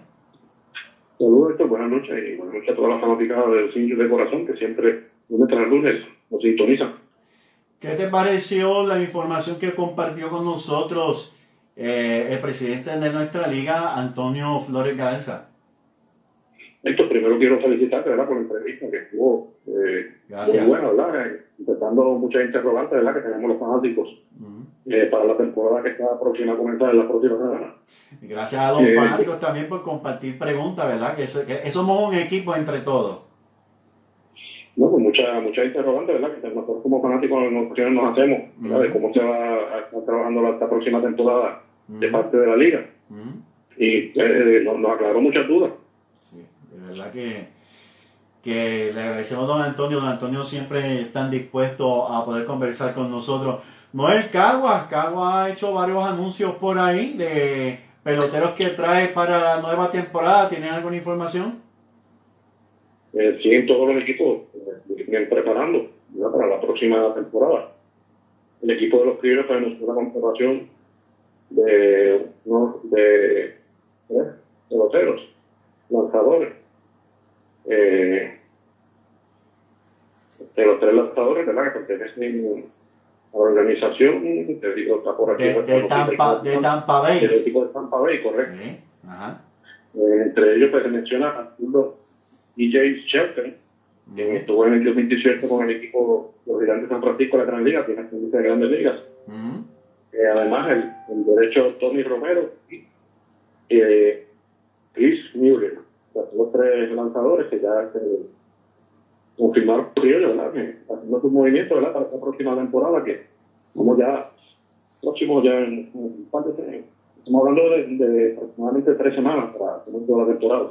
Saludos, Héctor. Buenas noches y buenas noches a todas las fanáticas del Cincho de Corazón que siempre, lunes tras lunes, nos sintonizan. ¿Qué te pareció la información que compartió con nosotros eh, el presidente de nuestra liga, Antonio Flores Garza? Esto primero quiero felicitarte ¿verdad? por la eh, muy buena, ¿verdad? Intentando muchas interrogantes ¿verdad? que tenemos los fanáticos eh, para la temporada que está próxima a comenzar en la próxima semana. Gracias a los fanáticos también por compartir preguntas, ¿verdad? Que, eso, que somos un equipo entre todos. No, pues muchas mucha interrogantes, ¿verdad? Que nosotros como fanáticos nos hacemos, ¿verdad? De cómo se va a estar trabajando esta próxima temporada de parte de la liga. Y eh, nos, aclaró muchas dudas. Sí, de verdad que, que le agradecemos a don Antonio. Don Antonio siempre está dispuesto a poder conversar con nosotros. Noel Caguas, Caguas ha hecho varios anuncios por ahí de peloteros que trae para la nueva temporada. ¿Tienen alguna información? eh, siguen todos los equipos eh, preparando para la próxima temporada. El equipo de los criollos en una conservación de, no, de, ¿eh? peloteros, lanzadores. Eh, de los tres lanzadores ¿verdad? que pertenecen a la organización, te digo, está por aquí. De, de Tampa, de Tampa Bay. El equipo de Tampa Bay, correcto. Sí. Ajá. Eh, entre ellos pues, se menciona Arturo DJ Shelton, que estuvo en el 2018 con el equipo los Gigantes de San Francisco de la Gran Liga, tiene experiencia de grandes ligas. Eh, además, el, derecho Tony Romero y eh, Chris Mueller, los tres lanzadores que ya se confirmaron por ellos, ¿verdad? haciendo su movimiento para esta próxima temporada, que como ya próximo ya en, un Estamos hablando de, aproximadamente tres semanas para la temporada.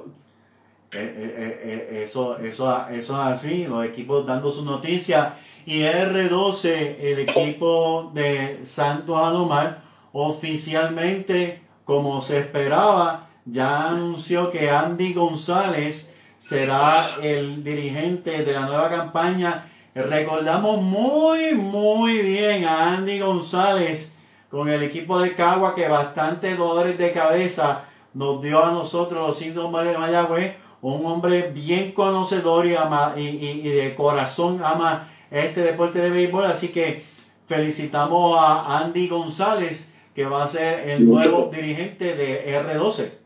Eh, eh, eh, eso, eso, eso es así, los equipos dando su noticia. Y R12, el equipo de Santos Alomar, oficialmente, como se esperaba, ya anunció que Andy González será el dirigente de la nueva campaña. Recordamos muy, muy bien a Andy González con el equipo de Cagua que bastante dolores de cabeza nos dio a nosotros los síndromes de Mayagüez. Un hombre bien conocedor y, ama, y, de corazón ama este deporte de béisbol. Así que felicitamos a Andy González que va a ser el nuevo dirigente de R12.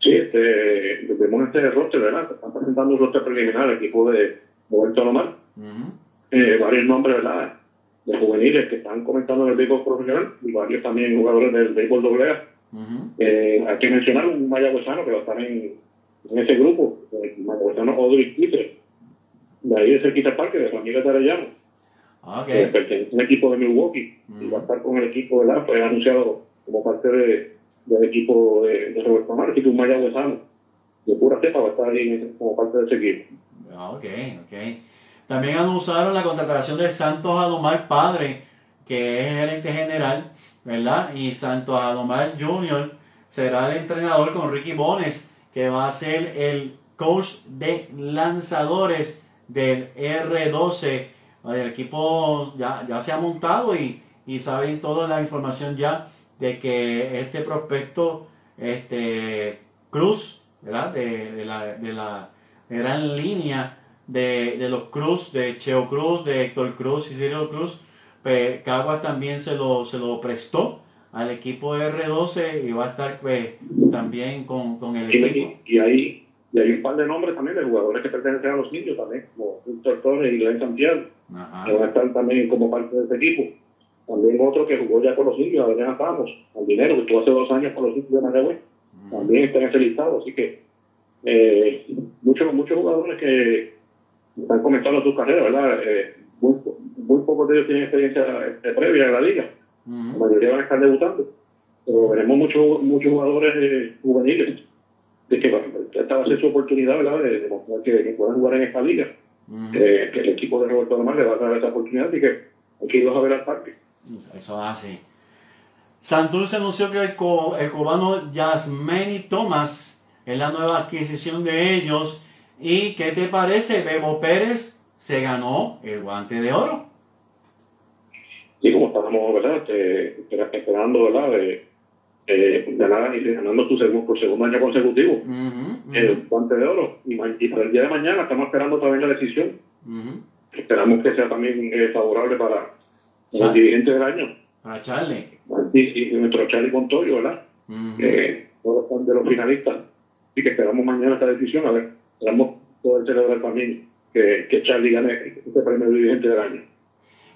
Sí, este, vemos este roster, ¿verdad? Están presentando un roster preliminar, el equipo de Roberto Lomar. eh, varios nombres, ¿verdad? De juveniles que están comentando en el béisbol profesional y varios también jugadores del béisbol doble A. eh, hay que mencionar un mayagüezano que va a estar en, en ese grupo, el mayagüezano Audrey Kitter. De ahí el Kitter Parque, de familia de Arellano Okay. pertenece un equipo de Milwaukee y va a estar con el equipo, ¿verdad? Fue anunciado como parte de, del equipo de, de Roberto Amar, así que un de pura cepa va a estar ahí como parte de ese equipo. Ah, ok, ok. También anunciaron la contratación de Santos Alomar Padre, que es el gerente general, ¿verdad? Y Santos Alomar Jr. será el entrenador con Ricky Bones, que va a ser el coach de lanzadores del R12 el equipo ya, ya se ha montado y, y saben toda la información ya de que este prospecto, este Cruz, ¿verdad? De, la, de la gran línea de, los Cruz, de Cheo Cruz, de Héctor Cruz y Ciro Cruz, pues Caguas también se lo, se lo prestó al equipo R12 y va a estar pues, también con, el equipo. Y, ahí, y hay un par de nombres también de jugadores que pertenecen a los niños también, como Víctor Torres y Glenn Santiago que van a estar también como parte de ese equipo. También otro que jugó ya con los indios, Adrián Ramos, al dinero, que estuvo hace dos años con los indios de Mayagüez, también está en ese listado. Así que eh, muchos, muchos jugadores que están comenzando sus carreras, ¿verdad? Eh, muy, muy, pocos de ellos tienen experiencia eh, previa en la liga. La mayoría van a estar debutando. Pero veremos muchos muchos jugadores juveniles de que esta va a ser su oportunidad, ¿verdad? De demostrar que, que puedan jugar en esta liga que, el equipo de Roberto Lomar le va a dar esa oportunidad y que hay que irlos a ver al parque. Eso hace. Santurce anunció que el, el cubano Yasmeni Thomas es la nueva adquisición de ellos. ¿Y qué te parece? Bebo Pérez se ganó el guante de oro. Sí, como estábamos, ¿verdad? Este, esperando, ¿verdad? De, eh, ganar y ganando su segundo, por segundo año consecutivo el guante de oro. Y, para el día de mañana estamos esperando también la decisión. Esperamos que sea también eh, favorable para el dirigente del año. Para Charlie. Y, nuestro Charlie Montoyo, ¿verdad? todos son de los finalistas. Y que esperamos mañana esta decisión. A ver, esperamos poder celebrar también que, que Charlie gane este premio de dirigente del año.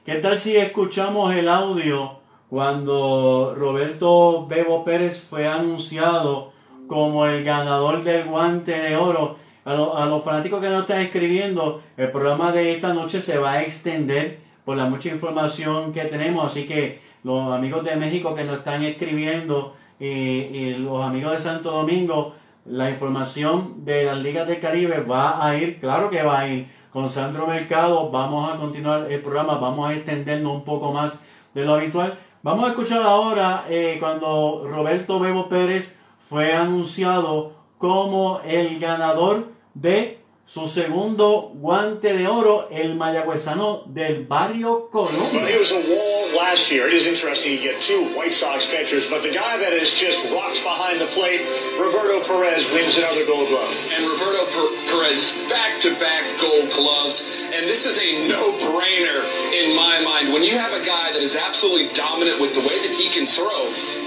¿Qué tal si escuchamos el audio? cuando Roberto Bebo Pérez fue anunciado como el ganador del guante de oro. A, los fanáticos que nos están escribiendo, el programa de esta noche se va a extender por la mucha información que tenemos. Así que los amigos de México que nos están escribiendo y, los amigos de Santo Domingo, la información de las ligas del Caribe va a ir, claro que va a ir. Con Sandro Mercado vamos a continuar el programa, vamos a extendernos un poco más de lo habitual. Vamos a escuchar ahora eh, cuando Roberto Bebo Pérez fue anunciado como el ganador de su segundo guante de oro, el mayagüezano del barrio Colombia. Well, he was a wall last year. It is interesting you get two White Sox pitchers, but the guy that is just rocks behind the plate, Roberto Perez, wins another Gold Glove. And Roberto Perez back-to-back Gold Gloves, and this is a no-brainer in my mind. When you have a guy that is absolutely dominant with the way that he can throw, add in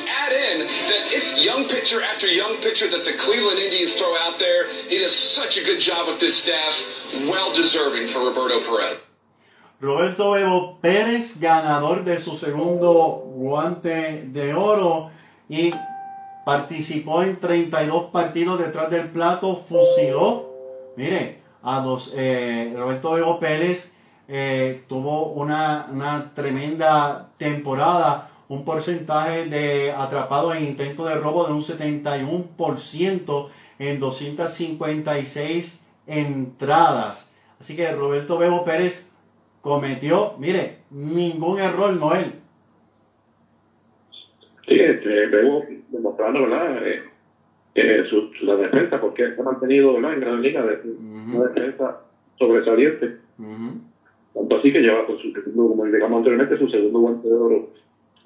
that it's young pitcher after young pitcher that the Cleveland Indians throw out there. He does such a good job with this staff. Well deserving for Roberto Perez. Roberto Evo Pérez, ganador de su segundo guante de oro y participó en 32 partidos detrás del plato, fusiló, mire, a dos, eh, Roberto Evo Pérez eh, tuvo una, una tremenda temporada, un porcentaje de atrapados en intento de robo de un 71% en 256 entradas. Así que Roberto Bebo Pérez cometió, mire, ningún error, Noel. Sí, este, Bebo demostrando, ¿verdad? Eh, eh, su, la defensa, porque se ha mantenido en gran liga de, una defensa sobresaliente. Tanto así que lleva con su segundo, como digamos anteriormente, su segundo guante de oro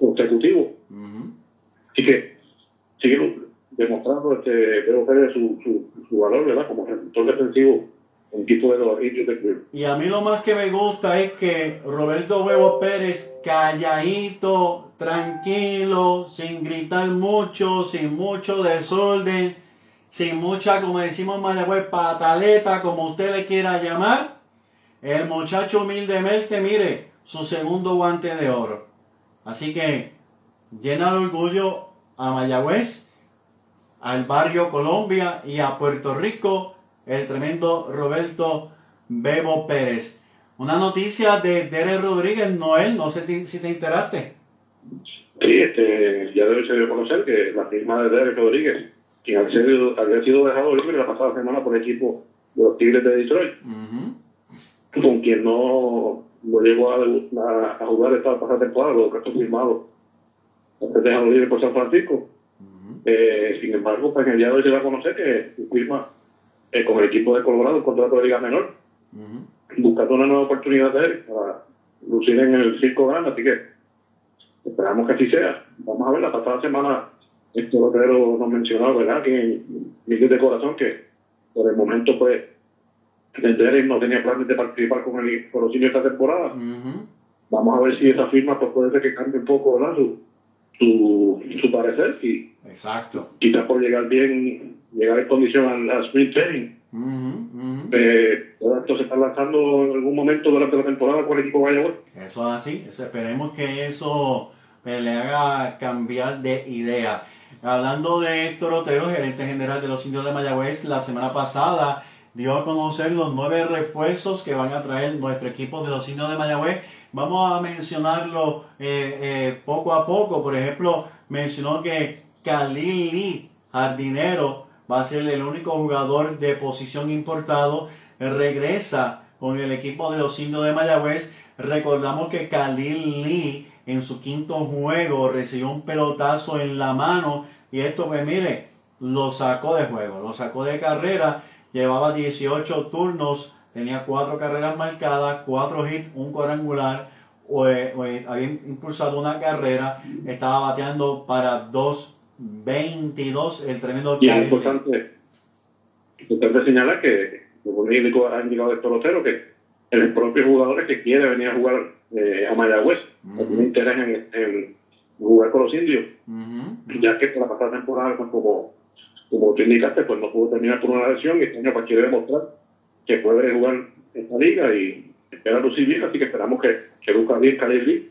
consecutivo. Así que sigue demostrando este Pedro Pérez su, su, su valor, ¿verdad? Como receptor defensivo en equipo de los indios de Y a mí lo más que me gusta es que Roberto Huevo Pérez, calladito, tranquilo, sin gritar mucho, sin mucho desorden, sin mucha, como decimos más después, pataleta, como usted le quiera llamar. El muchacho humildemente, mire, su segundo guante de oro. Así que llena de orgullo a Mayagüez, al barrio Colombia y a Puerto Rico, el tremendo Roberto Bebo Pérez. Una noticia de Derek Rodríguez, Noel, no sé si te enteraste. Sí, este, ya debe ser conocer que la firma de Derek Rodríguez, quien había sido, había sido dejado libre la pasada semana por el equipo de los Tigres de Detroit, con quien no, no llegó a, a, jugar esta pasada temporada, lo que ha firmado antes dejado libre por San Francisco. eh, sin embargo, pues en el día de hoy se va a conocer que firma eh, con el equipo de Colorado un contrato de liga menor, buscando una nueva oportunidad de él para lucir en el circo grande, así que Esperamos que así sea. Vamos a ver, la pasada semana este Lotero nos mencionó, ¿verdad? Que en Miguel de Corazón, que por el momento, pues, el no tenía planes de participar con el Corocillo esta temporada. Vamos a ver si esa firma pues, puede ser que cambie un poco, ¿verdad? Su, su, su parecer y Exacto. quizás por llegar bien, llegar en condición al, sprint training. Eh, esto se está lanzando en algún momento durante la temporada con el equipo Valladolid. Eso es así, esperemos que eso pues, le haga cambiar de idea. Hablando de Héctor Otero, gerente general de los indios de Mayagüez, la semana pasada dio a conocer los nueve refuerzos que van a traer nuestro equipo de los indios de Mayagüez. Vamos a mencionarlo eh, eh, poco a poco. Por ejemplo, mencionó que Khalil Lee, jardinero, va a ser el único jugador de posición importado. Regresa con el equipo de los indios de Mayagüez. Recordamos que Khalil Lee en su quinto juego recibió un pelotazo en la mano y esto pues mire, lo sacó de juego, lo sacó de carrera, llevaba 18 turnos, tenía cuatro carreras marcadas, cuatro hits, un cuadrangular, había impulsado una carrera, estaba bateando para 2.22, el tremendo... Y es importante, importante señalar que, como ha indicado el pelotero, que el propio jugador que quiere venir a jugar eh, a Mayagüez, tiene interés en, jugar con los indios, ya que por la pasada temporada, pues, como, tú indicaste, pues no pudo terminar por una lesión y este año pues quiere demostrar que puede jugar esta liga y espera lucir bien, así que esperamos que, que busca bien Khalil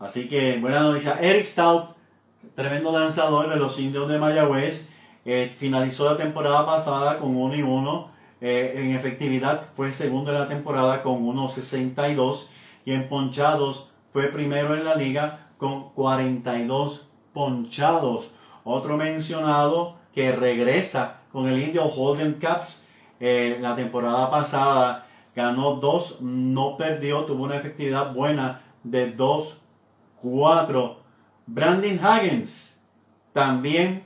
Así que buena noticia. Eric Stout, tremendo lanzador de los indios de Mayagüez, eh, finalizó la temporada pasada con 1 y 1. Eh, en efectividad fue segundo en la temporada con 1.62 y en ponchados fue primero en la liga con 42 ponchados. Otro mencionado que regresa con el indio Holden Caps eh, la temporada pasada ganó 2, no perdió, tuvo una efectividad buena de 2-4. Brandon Hagens también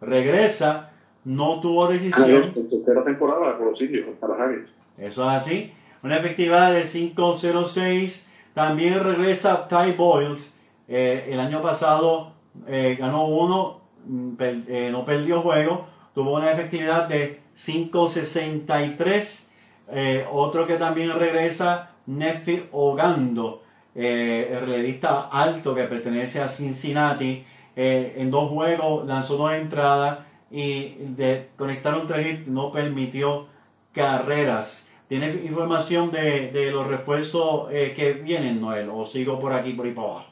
regresa, no tuvo decisión. Tercera temporada con los indios para Hagens. Eso es así. Una efectividad de 5-0-6. También regresa Ty Boyles. Eh, el año pasado eh, ganó uno, mm, eh, no perdió juego. Tuvo una efectividad de 5.63. Eh, otro que también regresa, Nefi Ogando, eh, el relevista alto que pertenece a Cincinnati. En dos juegos lanzó dos entradas y de conectar un tres no permitió carreras. ¿Tienes información de, los refuerzos que vienen, Noel? ¿O sigo por aquí, por ahí para abajo?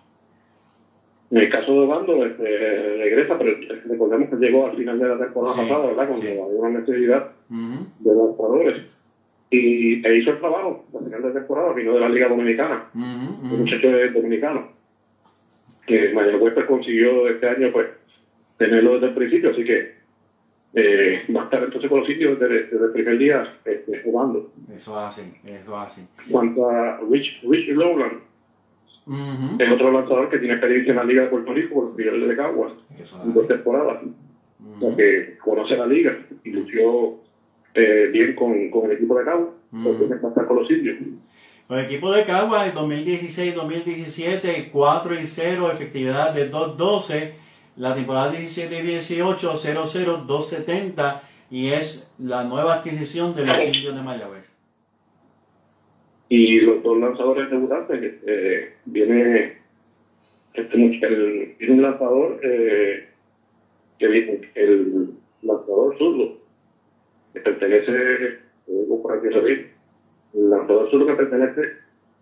En el caso de Bando, este, regresa, pero recordemos que llegó al final de la temporada pasada, ¿verdad? Cuando había una necesidad de lanzadores. Y e hizo el trabajo, al final de temporada, vino de la Liga Dominicana, un muchacho dominicano, que Mayagüez pues, consiguió este año pues tenerlo desde el principio, así que eh, va a estar entonces con los sitios desde, el primer día este, jugando. Eso hace, eso hace. Cuanto a Rich, Rich Lowland, es otro lanzador que tiene experiencia en la Liga de Puerto Rico por los niveles de Caguas, dos temporadas. que conoce la liga y lució eh, bien con, con, el equipo de Cagua, porque a estar con los indios. El equipo de Cagua en 2016-2017, 4 y 0, efectividad de 2-12. La temporada 17-18, 0-0, 2-70 y es la nueva adquisición de los indios de Mayagüez. Y los dos lanzadores debutantes, eh, viene este, el, viene un lanzador eh, que viene, el lanzador zurdo, que pertenece, por aquí el lanzador zurdo que pertenece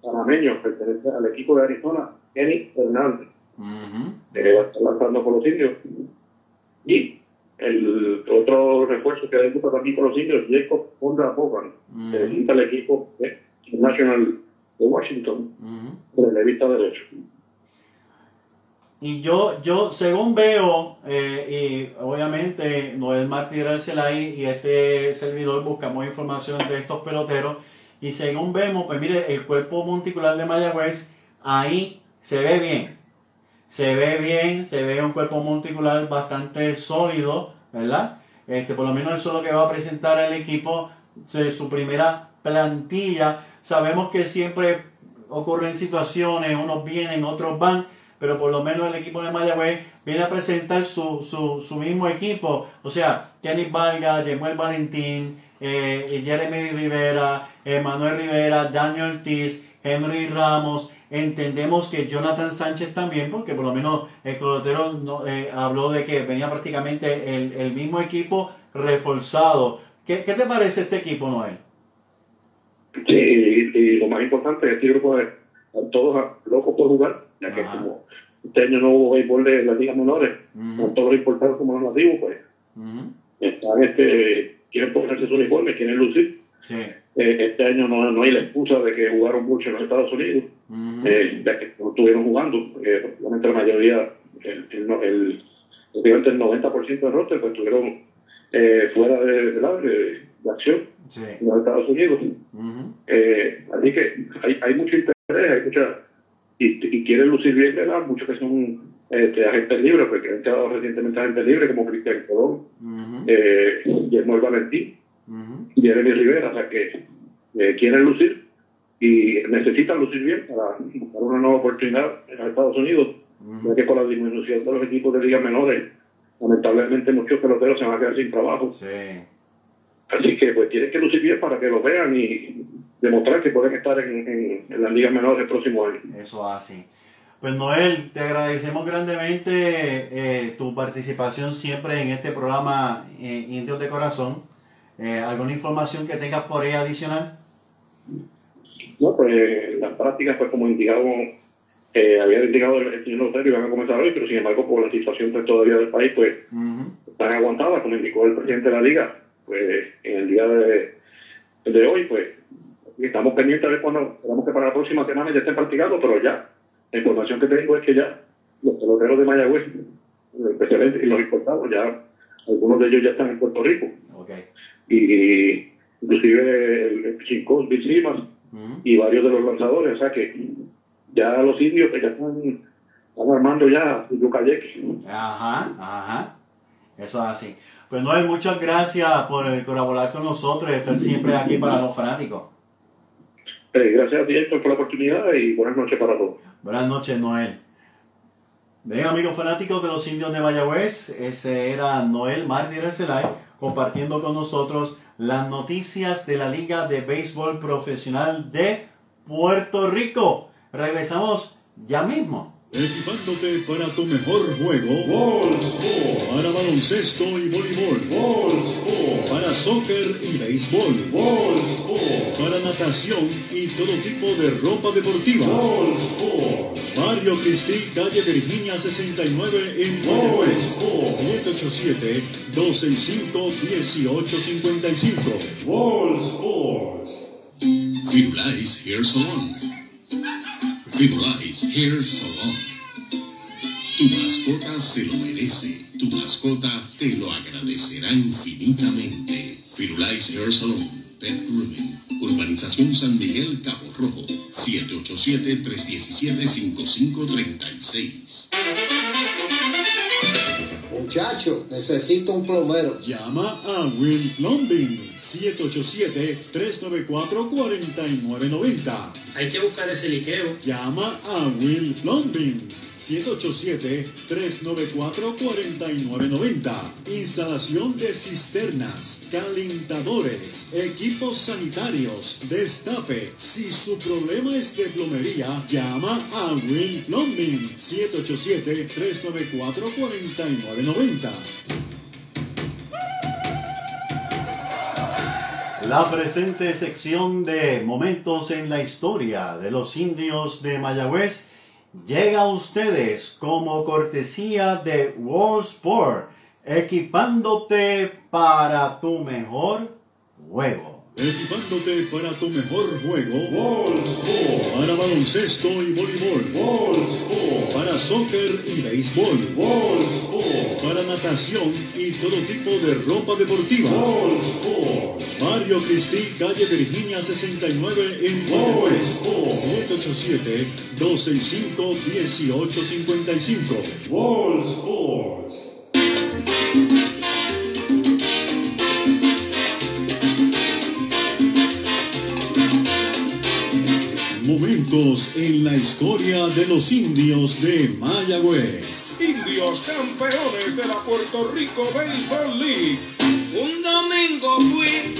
a Lameño, pertenece al equipo de Arizona, Kenny Hernández, que va a estar lanzando con los indios. Y el otro refuerzo que debuta también con los indios, Jacob Honda Bogan, que visita el equipo National de Washington, uh -huh. vista derecho. Y yo, yo según veo, eh, y obviamente Noel Martínez Arcelay y este servidor buscamos información de estos peloteros, y según vemos, pues mire, el cuerpo monticular de Mayagüez, ahí se ve bien. Se ve bien, se ve un cuerpo monticular bastante sólido, ¿verdad? Este, por lo menos eso es lo que va a presentar el equipo, su primera plantilla Sabemos que siempre ocurren situaciones, unos vienen, otros van, pero por lo menos el equipo de Mayagüez viene a presentar su, su, su mismo equipo. O sea, Kenny Valga, Jemuel Valentín, eh, Jeremy Rivera, Manuel Rivera, Daniel Ortiz, Henry Ramos. Entendemos que Jonathan Sánchez también, porque por lo menos el no, eh, habló de que venía prácticamente el, el mismo equipo reforzado. ¿Qué, ¿Qué, te parece este equipo, Noel? Sí, y, lo más importante es que este grupo de todos locos por jugar, ya que como este año no hubo béisbol de las ligas menores, con todos los importados como los nativos, pues están este, quieren ponerse su uniforme, quieren lucir. Eh, este año no, no hay la excusa de que jugaron mucho en los Estados Unidos, eh, ya que no estuvieron jugando, porque la mayoría, el, el, el, el 90% del roster, pues estuvieron eh, fuera de, de, de acción en los Estados Unidos. eh, así que hay, hay mucho interés, hay mucha, y, y quieren lucir bien, ¿verdad? Muchos que son este, agentes libres, porque han quedado recientemente agentes libres, como Cristian Colón, uh eh, Guillermo Valentín, y Jeremy Rivera, o sea que eh, quieren lucir y necesitan lucir bien para buscar una nueva oportunidad en los Estados Unidos, ya que con la disminución de los equipos de ligas menores, lamentablemente muchos peloteros se van a quedar sin trabajo. Sí. Así que pues tienen que lucir bien para que lo vean y demostrar que pueden estar en, en, las ligas menores el próximo año. Eso así. Pues Noel, te agradecemos grandemente eh, tu participación siempre en este programa eh, Indios de Corazón. Eh, ¿Alguna información que tengas por ahí adicional? No, pues las prácticas, pues como indicado, eh, había indicado el, señor notario, van a comenzar hoy, pero sin embargo, por la situación pues, todavía del país, pues están aguantadas, como indicó el presidente de la liga pues en el día de, de hoy, pues estamos pendientes de ver cuando, esperamos que para la próxima semana ya estén practicando, pero ya, la información que tengo es que ya los peloteros de Mayagüez, especialmente y los importados, ya algunos de ellos ya están en Puerto Rico. Okay. Y inclusive el, Chico, Bill y varios de los lanzadores, o sea que ya los indios que ya están, están armando ya su yucayeque. Ajá, ajá. Eso es así. Pues Noel, muchas gracias por colaborar con nosotros y estar siempre aquí para los fanáticos. Eh, gracias a ti, Héctor, por la oportunidad y buenas noches para todos. Buenas noches, Noel. Bien, amigos fanáticos de los indios de Mayagüez, ese era Noel Martí Arcelay compartiendo con nosotros las noticias de la Liga de Béisbol Profesional de Puerto Rico. Regresamos ya mismo equipándote para tu mejor juego. Para baloncesto y voleibol. Para soccer y béisbol. Para natación y todo tipo de ropa deportiva. Mario Cristi, calle Virginia 69 en Mayagüez. 787-265-1855. Firulais Hair Salon. Firulais Hair Salon tu mascota se lo merece. Tu mascota te lo agradecerá infinitamente. Firulais Hair Salon, Pet Grooming, Urbanización San Miguel, Cabo Rojo, 787-317-5536. Muchacho, necesito un plomero. Llama a Will Plumbing. 787-394-4990. Hay que buscar ese liqueo. Llama a Will Plumbing. 787-394-4990. Instalación de cisternas, calentadores, equipos sanitarios, destape. Si su problema es de plomería, llama a Will Plumbing. 787-394-4990. La presente sección de Momentos en la Historia de los Indios de Mayagüez llega a ustedes como cortesía de World Sport, equipándote para tu mejor juego. Equipándote para tu mejor juego. Sport. Para baloncesto y voleibol. Para soccer y béisbol. Para natación y todo tipo de ropa deportiva. Mario Cristi, calle Virginia 69 en Mayagüez. 787-265-1855. Wall Sports. Momentos en la historia de los indios de Mayagüez. Indios campeones de la Puerto Rico Baseball League. Un domingo fui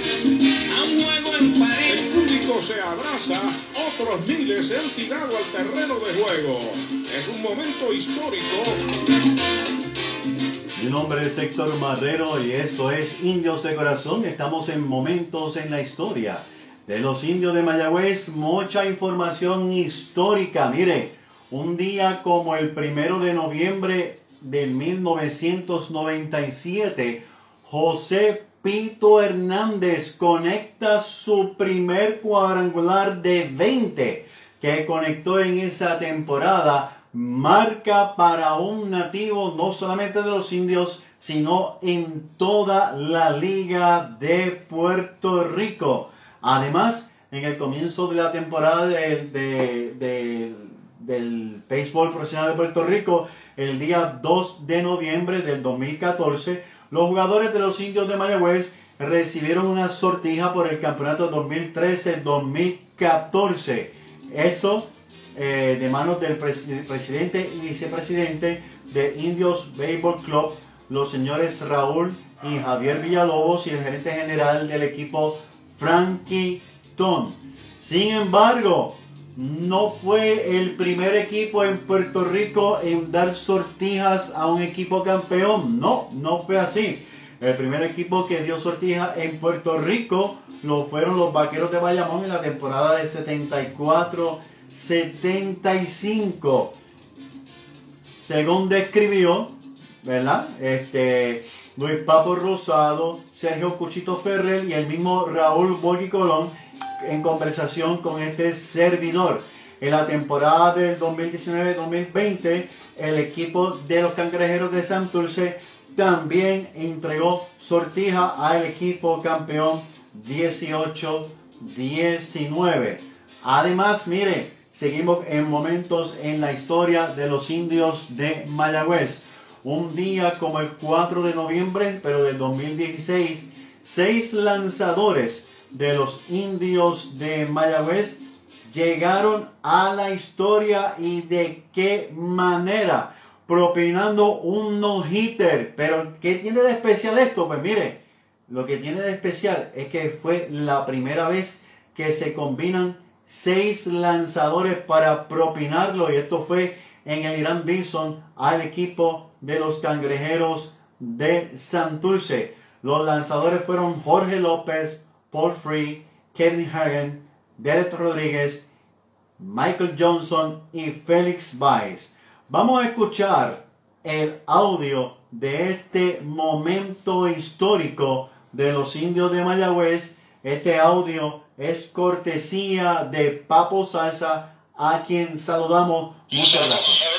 a un juego en París. El público se abraza, otros miles se han tirado al terreno de juego. Es un momento histórico. Mi nombre es Héctor Marrero y esto es Indios de Corazón. Estamos en Momentos en la Historia de los indios de Mayagüez, mucha información histórica. Mire, un día como el primero de noviembre de 1997, José Pito Hernández conecta su primer cuadrangular de 20 que conectó en esa temporada, marca para un nativo no solamente de los indios, sino en toda la liga de Puerto Rico. Además, en el comienzo de la temporada del, béisbol profesional de Puerto Rico, el día 2 de noviembre del 2014, los jugadores de los indios de Mayagüez recibieron una sortija por el campeonato 2013-2014. Esto eh, de manos del presidente y vicepresidente de Indios Baseball Club, los señores Raúl y Javier Villalobos y el gerente general del equipo Frankie Ton. Sin embargo, no fue el primer equipo en Puerto Rico en dar sortijas a un equipo campeón. No, no fue así. El primer equipo que dio sortija en Puerto Rico lo fueron los Vaqueros de Bayamón en la temporada de 74-75. Según describió, ¿verdad? Este, Luis Papo Rosado, Sergio Cuchito Ferrer y el mismo Raúl Borghi Colón en conversación con este servidor. En la temporada del 2019-2020, el equipo de los cangrejeros de Santurce también entregó sortija al equipo campeón 18-19. Además, mire, seguimos en momentos en la historia de los indios de Mayagüez. Un día como el 4 de noviembre, pero del 2016, seis lanzadores de los indios de Mayagüez llegaron a la historia y de qué manera, propinando un no-hitter. Pero, ¿qué tiene de especial esto? Pues mire, lo que tiene de especial es que fue la primera vez que se combinan seis lanzadores para propinarlo y esto fue en el Irán Bison al equipo de los cangrejeros de Santurce. Los lanzadores fueron Jorge López, Paul Free, Kevin Hagen, Derek Rodríguez, Michael Johnson y Félix Baez. Vamos a escuchar el audio de este momento histórico de los indios de Mayagüez. Este audio es cortesía de Papo Salsa, a quien saludamos. Muchas gracias.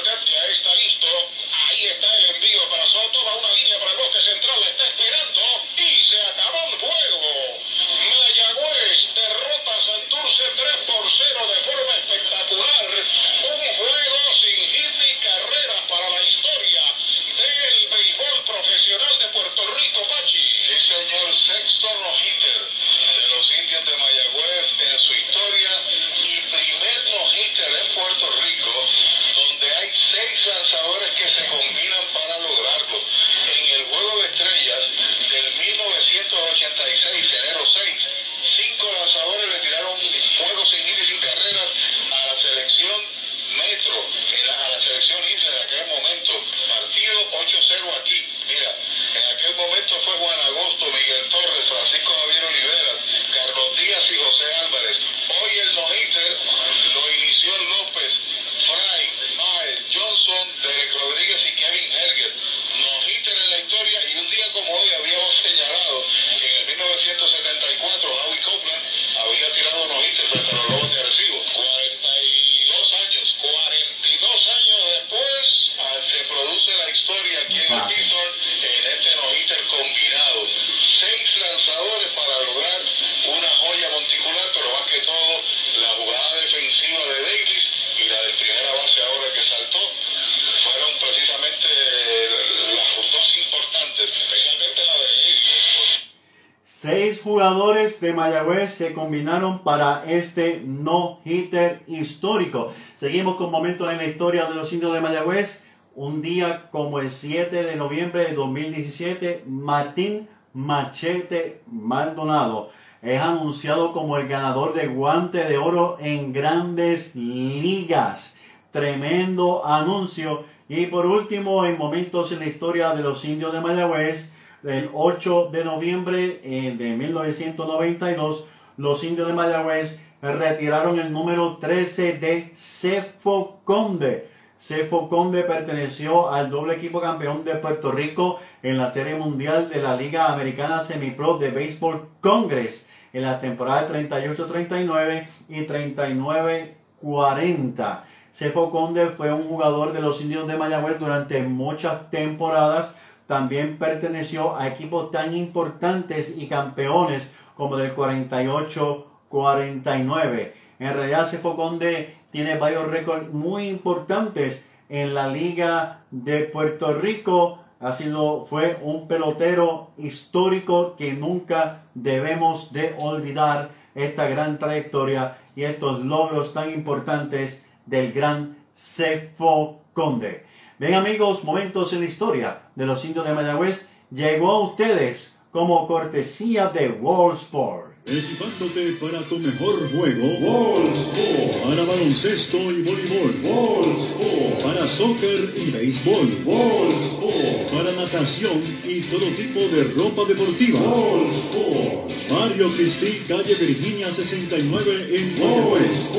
De Mayagüez se combinaron para este no-hitter histórico. Seguimos con momentos en la historia de los indios de Mayagüez. Un día como el 7 de noviembre de 2017, Martín Machete Maldonado es anunciado como el ganador de guante de oro en grandes ligas. Tremendo anuncio. Y por último, en momentos en la historia de los indios de Mayagüez, el 8 de noviembre eh, de 1992, los indios de Mayagüez retiraron el número 13 de Cefo Conde. Cefo Conde perteneció al doble equipo campeón de Puerto Rico en la Serie Mundial de la Liga Americana Semipro de Béisbol Congress en la temporada 38-39 y 39-40. Cefo Conde fue un jugador de los indios de Mayagüez durante muchas temporadas también perteneció a equipos tan importantes y campeones como del 48-49. En realidad, Cefo Conde tiene varios récords muy importantes en la Liga de Puerto Rico. Ha sido, fue un pelotero histórico que nunca debemos de olvidar esta gran trayectoria y estos logros tan importantes del gran Cefo Conde. Bien amigos, momentos en la historia de los indios de Mayagüez llegó a ustedes como cortesía de World Sport. Equipándote para tu mejor juego. World Para baloncesto y voleibol. World Para soccer y béisbol. World Para natación y todo tipo de ropa deportiva. World Mario Cristi, calle Virginia 69 en Guayabes.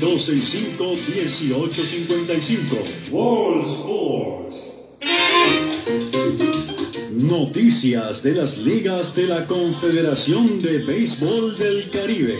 787-265-1855. Wall Sports. Noticias de las ligas de la Confederación de Béisbol del Caribe.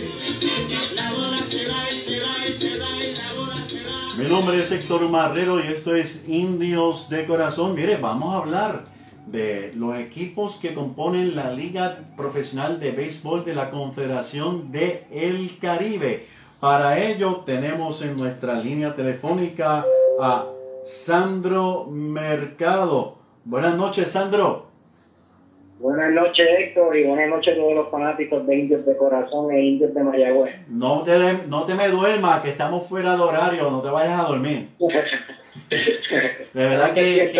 Mi nombre es Héctor Marrero y esto es Indios de Corazón. Mire, vamos a hablar de los equipos que componen la Liga Profesional de Béisbol de la Confederación de El Caribe. Para ello tenemos en nuestra línea telefónica a Sandro Mercado. Buenas noches, Sandro. Buenas noches, Héctor, y buenas noches a todos los fanáticos de Indios de Corazón e Indios de Mayagüez. No te, no te me duermas, que estamos fuera de horario, no te vayas a dormir. [laughs] De verdad que,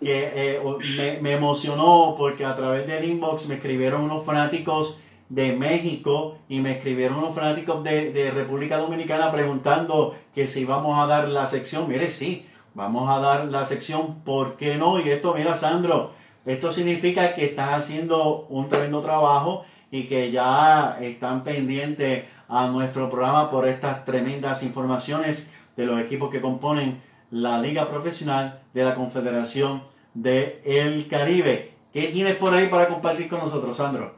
eh, me, emocionó porque a través del inbox me escribieron unos fanáticos de México y me escribieron unos fanáticos de, República Dominicana preguntando que si vamos a dar la sección. Mire, sí, vamos a dar la sección, ¿por qué no? Y esto, mira, Sandro, esto significa que estás haciendo un tremendo trabajo y que ya están pendientes a nuestro programa por estas tremendas informaciones de los equipos que componen la Liga Profesional de la Confederación de el Caribe. ¿Qué tienes por ahí para compartir con nosotros, Sandro?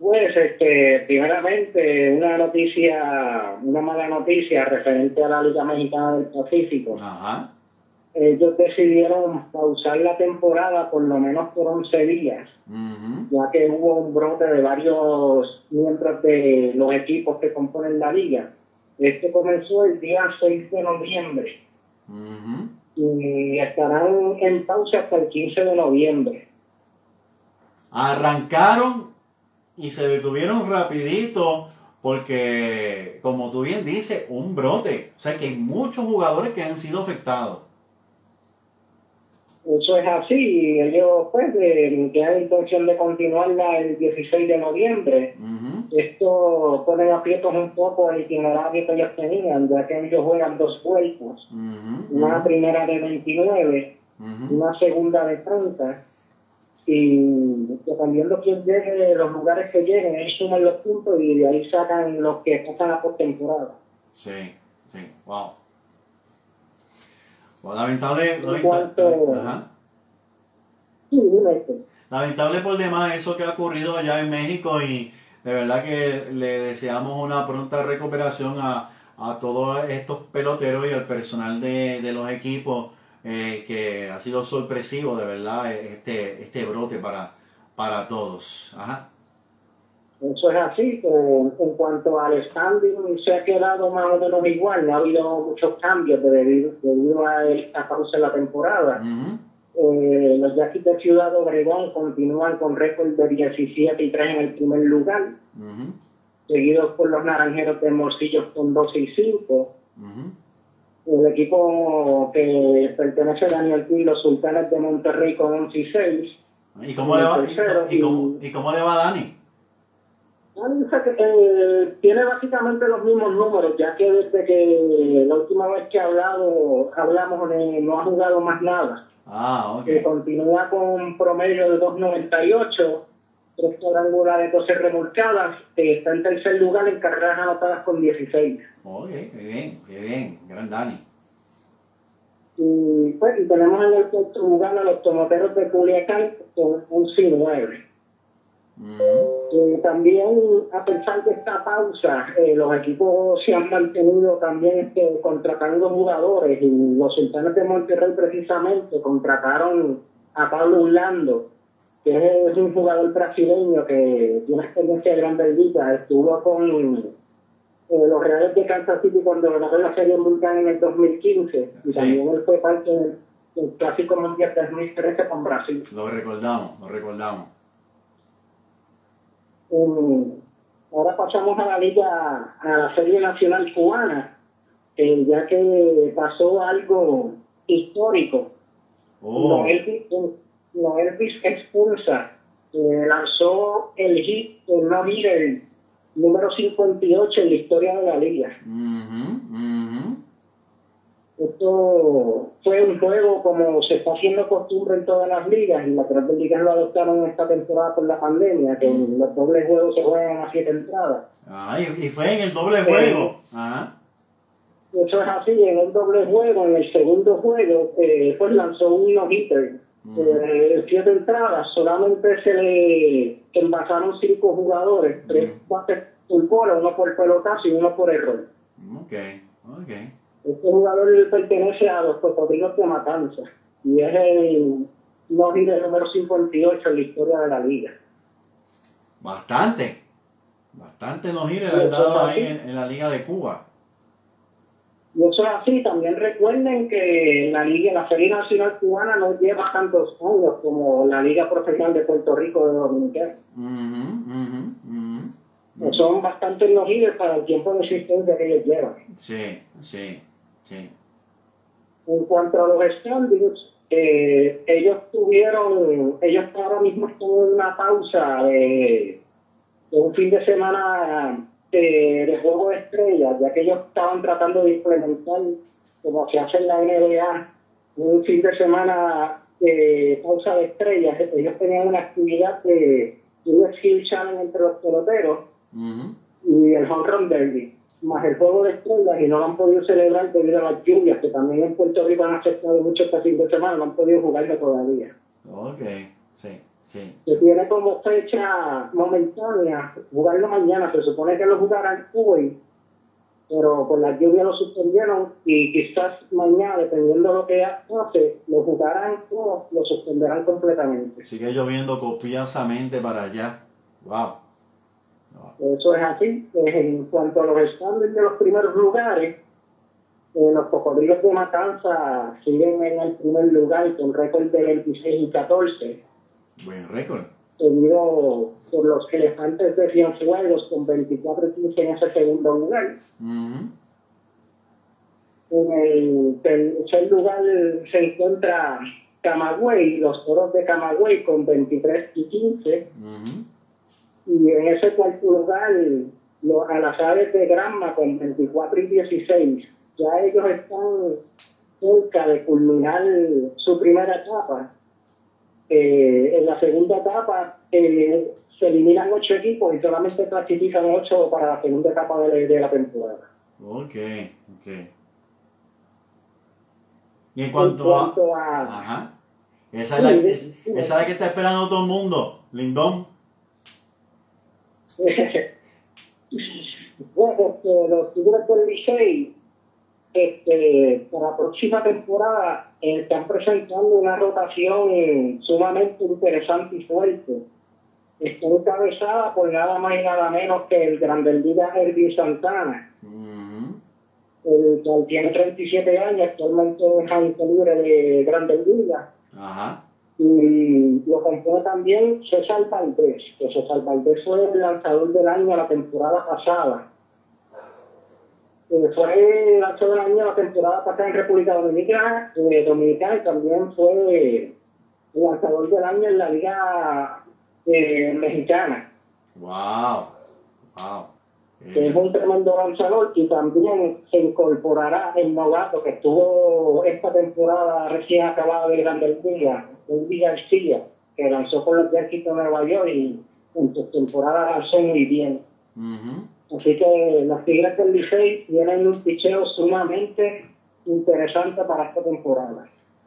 Pues, este, primeramente, una noticia, una mala noticia referente a la Liga Mexicana del Pacífico. Ajá. Ellos decidieron pausar la temporada por lo menos por 11 días, ya que hubo un brote de varios miembros de los equipos que componen la liga. Este comenzó el día 6 de noviembre y estarán en pausa hasta el 15 de noviembre. Arrancaron y se detuvieron rapidito porque, como tú bien dices, un brote. O sea que hay muchos jugadores que han sido afectados. Eso es así, y ellos pues tienen intención de continuarla el 16 de noviembre. Esto pone aprietos un poco el itinerario que ellos tenían, ya que ellos juegan dos vueltas, una primera de 29, una segunda de 30, y dependiendo quién llegue, los lugares que lleguen, ellos suman los puntos y de ahí sacan los que pasan a temporada. Sí, sí, wow. lamentable, lamentable por demás eso que ha ocurrido allá en México y de verdad que le deseamos una pronta recuperación a, a todos estos peloteros y al personal de, de los equipos eh, que ha sido sorpresivo de verdad este, este brote para, para todos. Eso es así, en cuanto al standing se ha quedado más o menos igual, no ha habido muchos cambios debido, debido a esta pausa en la temporada. Eh, los Yaquis de Ciudad Obregón continúan con récord de 17 y 3 en el primer lugar, seguidos por los Naranjeros de Morcillos con 12 y 5. El equipo que pertenece a Daniel Pi, los Sultanes de Monterrey con 11 y 6. ¿Y cómo, le va, y, cómo, le va Dani? Dani eh, tiene básicamente los mismos números, ya que desde que la última vez que hablado, hablamos no ha jugado más nada. Ah, ok. Que continúa con un promedio de 2.98, tres cuadrangulares, 12 remolcadas, que está en tercer lugar en carreras anotadas con 16. Oye, qué bien, qué bien, gran Dani. Y, pues, y tenemos en el cuarto lugar a los tomateros de Culiacán con un 9 también, a pesar de esta pausa, eh, los equipos se han mantenido también este, contratando jugadores y los sultanes de Monterrey precisamente contrataron a Pablo Urlando, que es un jugador brasileño que tiene experiencia de grandes ligas, estuvo con eh, los Reales de Kansas City cuando ganaron la Serie Mundial en el 2015 y también él fue parte del, del Clásico Mundial 2013 con Brasil. Lo recordamos, lo recordamos. Um, ahora pasamos a la liga, a la Serie Nacional Cubana, eh, ya que pasó algo histórico. Oh. Noel, Expulsa eh, lanzó el hit, el no el número 58 en la historia de la liga. Esto fue un juego como se está haciendo costumbre en todas las ligas y las grandes ligas lo adoptaron esta temporada por la pandemia, que mm. los dobles juegos se juegan a siete entradas. Ah, y, fue en el doble juego. Ajá. Eso es así, en el doble juego, en el segundo juego, eh, pues lanzó un no-hitter. Mm. Eh, siete entradas, solamente se le envasaron cinco jugadores, tres mm. bates por bola, uno por pelotazo y uno por error. Ok, ok. Este jugador pertenece a los cocodrilos de Matanza y es el no número 58 en la historia de la liga. Bastante, bastante no gires han dado ahí en, la liga de Cuba. Y eso es así, también recuerden que la liga, la Serie Nacional Cubana no lleva tantos años como la Liga Profesional de Puerto Rico de Dominicana. Son bastante no para el tiempo de existencia que ellos llevan. Sí, sí. En cuanto a los standings, eh, ellos tuvieron, ellos ahora mismo están en una pausa de, un fin de semana de, juego de estrellas, ya que ellos estaban tratando de implementar, como se hace en la NBA, un fin de semana de pausa de estrellas. Ellos tenían una actividad de un skill challenge entre los peloteros y el home run derby más el juego de estrellas y no lo han podido celebrar debido a las lluvias que también en Puerto Rico han afectado mucho este fin de semana, no han podido jugarlo todavía. Ok, sí, sí. Se tiene como fecha momentánea jugarlo mañana, se supone que lo jugarán hoy, pero con las lluvias lo suspendieron y quizás mañana, dependiendo de lo que hace, lo jugarán o lo suspenderán completamente. Sigue lloviendo copiosamente para allá. Wow. Eso es así. En cuanto a los estándares de los primeros lugares, eh, los cocodrilos de Matanza siguen en el primer lugar con récord de 26 y 14. Buen récord. seguido por los elefantes de Cienfuegos con 24 y 15 en ese segundo lugar. En el tercer lugar se encuentra Camagüey, los toros de Camagüey con 23 y 15. Y en ese cuarto lugar, los alazares de Granma con 24 y 16. Ya ellos están cerca de culminar su primera etapa. Eh, en la segunda etapa eh, se eliminan ocho equipos y solamente clasifican ocho para la segunda etapa de, la temporada. Ok, ok. Y en cuanto, a, Ajá. Esa es, la, esa es la que está esperando todo el mundo, Lindón. [laughs] bueno, este, los Tigres del Licey, este, para la próxima temporada, eh, están presentando una rotación sumamente interesante y fuerte. Está encabezada por nada más y nada menos que el Grande Liga Herbie Santana. El cual tiene 37 años, actualmente es agente libre de Grandes Ligas. Ajá. Y lo compone también César Valdés, que César Valdés fue el lanzador del año la temporada pasada. Eh, fue el lanzador del año la temporada pasada en República Dominicana, eh, Dominicana y también fue el lanzador del año en la Liga eh, Mexicana. ¡Wow! ¡Wow! que es un tremendo lanzador y también se incorporará el novato que estuvo esta temporada recién acabada de Grandes Ligas, Luis García, que lanzó por los Yankees de Nueva York y en su temporada lanzó muy bien. Así que las Tigres del Licey tienen un picheo sumamente interesante para esta temporada.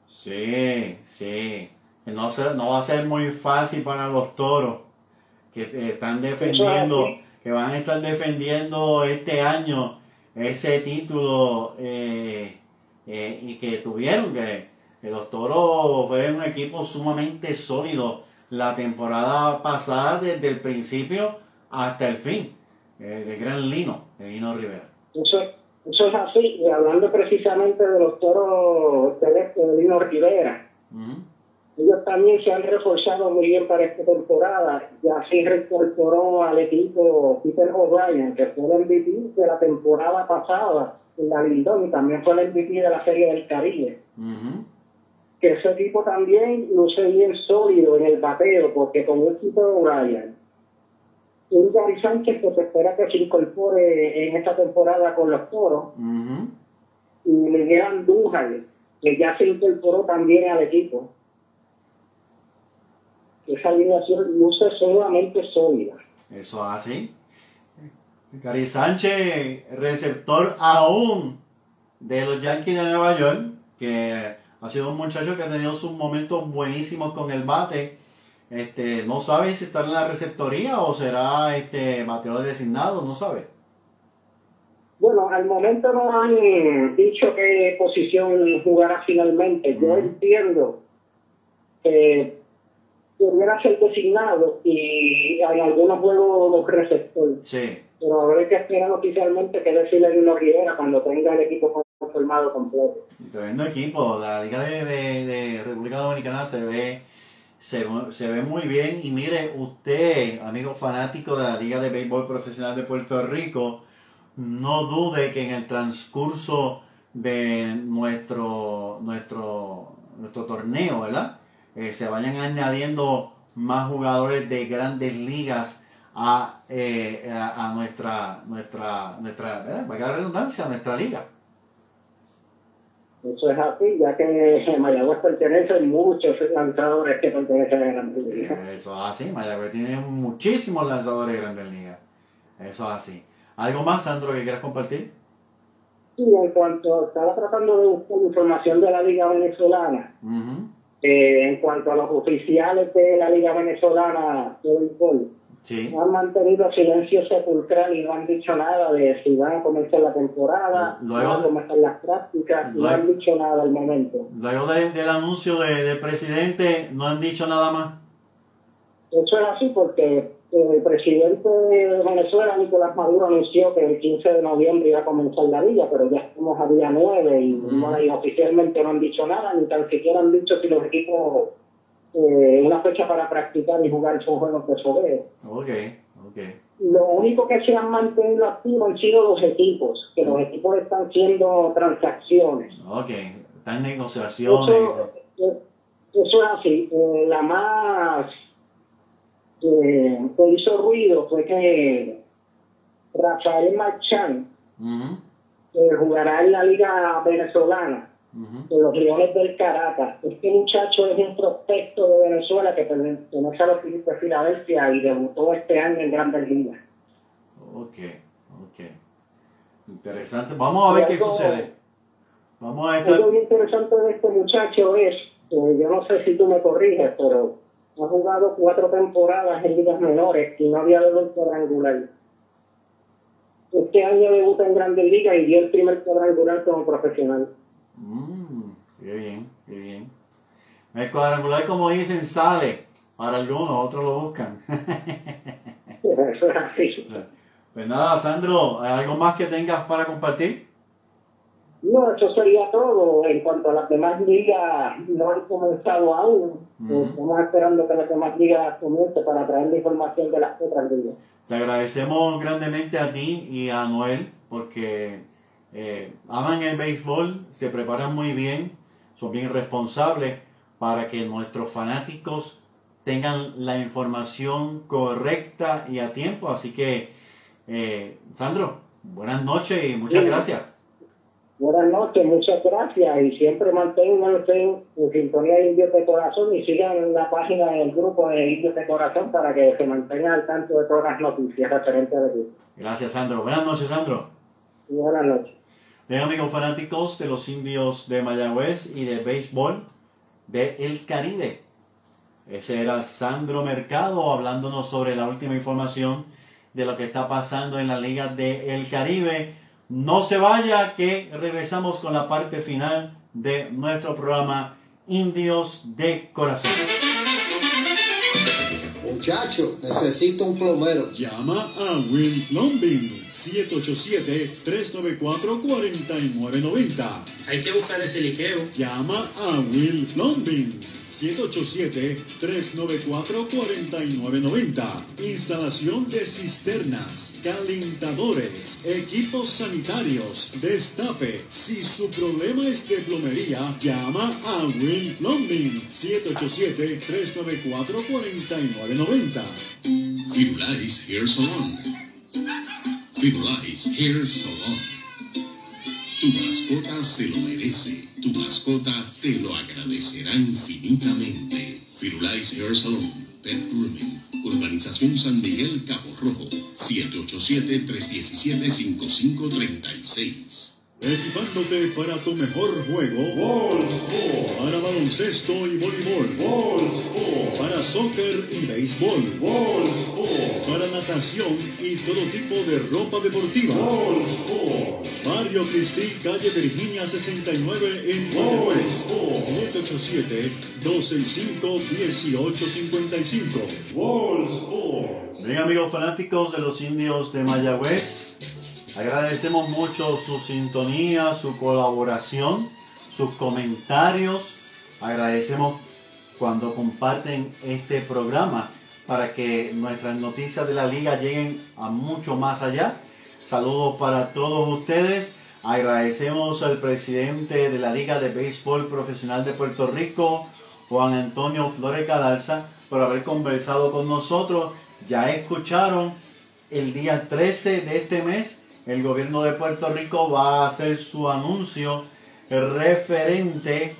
Sí, sí. No, no va a ser muy fácil para los toros que están defendiendo que van a estar defendiendo este año ese título eh, eh, y que tuvieron, que, los toros fueron un equipo sumamente sólido la temporada pasada desde el principio hasta el fin, eh, el gran Lino, el Lino Rivera. Eso, eso es así, y hablando precisamente de los toros de Lino Rivera. Ellos también se han reforzado muy bien para esta temporada. Ya se reincorporó al equipo Peter O'Brien, que fue el MVP de la temporada pasada en la Lindón y también fue el MVP de la Serie del Caribe. Que ese equipo también luce bien sólido en el bateo, porque con el equipo de O'Brien, un Gary Sánchez que se espera que se incorpore en esta temporada con los toros, y Miguel Andújar, que ya se incorporó también al equipo esa alineación luce sumamente sólida. Eso así. Cari Sánchez, receptor aún de los Yankees de Nueva York, que ha sido un muchacho que ha tenido sus momentos buenísimos con el bate. Este, no sabe si está en la receptoría o será este bateador designado, no sabe. Bueno, al momento no han dicho qué posición jugará finalmente. Yo entiendo que pudiera ser designado y en algunos juegos los receptores. Sí. Pero habrá que esperar oficialmente que decirle a Uno Rivera cuando tenga el equipo formado completo. Tremendo equipo. La Liga de, República Dominicana se ve, se, ve muy bien. Y mire, usted, amigo fanático de la Liga de Béisbol Profesional de Puerto Rico, no dude que en el transcurso de nuestro, nuestro, nuestro torneo, ¿verdad? Eh, se vayan añadiendo más jugadores de grandes ligas a, eh, a, nuestra, nuestra, nuestra, eh, redundancia, a nuestra liga. Eso es así, ya que Mayagüez pertenece a muchos lanzadores que pertenecen a Grandes Ligas. Eso es así, Mayagüez tiene muchísimos lanzadores de Grandes Ligas. Eso es así. ¿Algo más, Sandro, que quieras compartir? Sí, en cuanto estaba tratando de buscar información de la Liga Venezolana, eh, en cuanto a los oficiales de la Liga Venezolana de han mantenido silencio sepulcral y no han dicho nada de si van a comenzar la temporada, luego, van a comenzar las prácticas, no han dicho nada al momento. Luego del anuncio del presidente, no han dicho nada más. Eso es así porque el presidente de Venezuela, Nicolás Maduro, anunció que el 15 de noviembre iba a comenzar la liga, pero ya estamos a día 9 y, oficialmente no han dicho nada, ni tan siquiera han dicho si los equipos eh, una fecha para practicar y jugar son juegos de fogueo. Ok, ok. Lo único que se han mantenido activos han sido los equipos, que los equipos están haciendo transacciones. Ok, están en negociaciones. Eso, eh, eso es así. Eh, la más que hizo ruido fue que Rafael Marchán jugará en la Liga Venezolana los Leones del Caracas. Este muchacho es un prospecto de Venezuela que pertenece a los Phillies de Filadelfia y debutó este año en Grandes Ligas. Ok, ok. Interesante. Vamos a ver qué sucede. Vamos a ver. Lo muy interesante de este muchacho es, yo no sé si tú me corriges, pero ha jugado cuatro temporadas en ligas menores y no había dado el cuadrangular. Este año debuta en Grandes Ligas y dio el primer cuadrangular como profesional. Mm, qué bien, qué bien. El cuadrangular, como dicen, sale para algunos, otros lo buscan. Eso es así. Pues nada, Sandro, ¿algo más que tengas para compartir? No, eso sería todo. En cuanto a las demás ligas, no han comenzado aún. Estamos esperando que las demás ligas comiencen para traer la información de las otras ligas. Te agradecemos grandemente a ti y a Noel porque eh, aman el béisbol, se preparan muy bien, son bien responsables para que nuestros fanáticos tengan la información correcta y a tiempo. Así que, eh, Sandro, buenas noches y muchas gracias. Buenas noches, muchas gracias y siempre manténganse en, sintonía de Indios de Corazón y sigan la página del grupo de Indios de Corazón para que se mantengan al tanto de todas las noticias referentes a ti. Gracias, Sandro. Buenas noches, Sandro. buenas noches. Bien, amigos fanáticos de los indios de Mayagüez y de béisbol de El Caribe. Ese era Sandro Mercado hablándonos sobre la última información de lo que está pasando en la Liga de El Caribe. No se vaya que regresamos con la parte final de nuestro programa Indios de Corazón. Muchacho, necesito un plomero. Llama a Will Lombing 787-394-4990. Hay que buscar ese liqueo. Llama a Will Lombing 787-394-4990. Instalación de cisternas, calentadores, equipos sanitarios, destape. Si su problema es de plomería, llama a Will Plumbing 787-394-4990. Firulais Hair Salon. Firulais Hair Salon. Tu mascota se lo merece tu mascota te lo agradecerá infinitamente. Firulais Hair Salon, Pet Grooming, Urbanización San Miguel, Cabo Rojo, 787-317-5536. Equipándote para tu mejor juego. Para baloncesto y voleibol. Para soccer y béisbol. Para natación y todo tipo de ropa deportiva. Mario Cristi, calle Virginia 69 en Mayagüez. 787-265-1855. Bien amigos fanáticos de los indios de Mayagüez, agradecemos mucho su sintonía, su colaboración, sus comentarios. Agradecemos cuando comparten este programa para que nuestras noticias de la liga lleguen a mucho más allá Saludos para todos ustedes. Agradecemos al presidente de la Liga de Béisbol Profesional de Puerto Rico, Juan Antonio Flores Cadalza, por haber conversado con nosotros. Ya escucharon el día 13 de este mes, el gobierno de Puerto Rico va a hacer su anuncio referente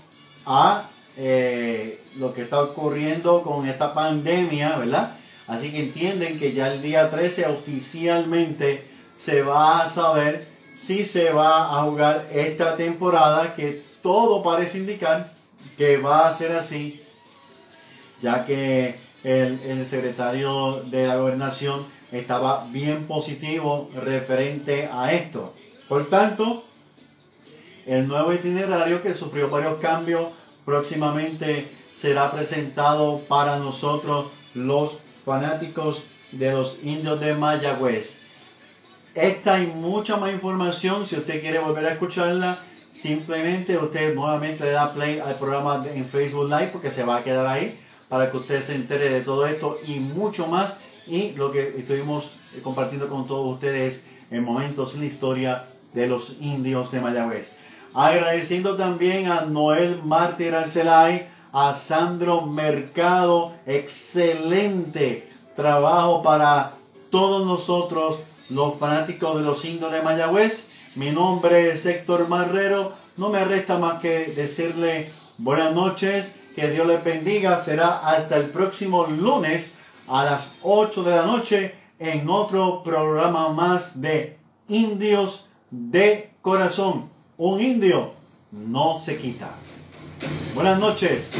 a eh, lo que está ocurriendo con esta pandemia, ¿verdad? Así que entienden que ya el día 13 oficialmente se va a saber si se va a jugar esta temporada, que todo parece indicar que va a ser así, ya que el, secretario de la gobernación estaba bien positivo referente a esto. Por tanto, el nuevo itinerario que sufrió varios cambios próximamente será presentado para nosotros los fanáticos de los indios de Mayagüez. Esta y mucha más información, si usted quiere volver a escucharla, simplemente usted nuevamente le da play al programa en Facebook Live porque se va a quedar ahí para que usted se entere de todo esto y mucho más. Y lo que estuvimos compartiendo con todos ustedes en momentos en la historia de los indios de Mayagüez. Agradeciendo también a Noel Mártir Arcelay, a Sandro Mercado, excelente trabajo para todos nosotros, los fanáticos de los indios de Mayagüez. Mi nombre es Héctor Marrero. No me resta más que decirle buenas noches, que Dios les bendiga. Será hasta el próximo lunes a las 8 de la noche en otro programa más de Indios de Corazón. Un indio no se quita. Buenas noches.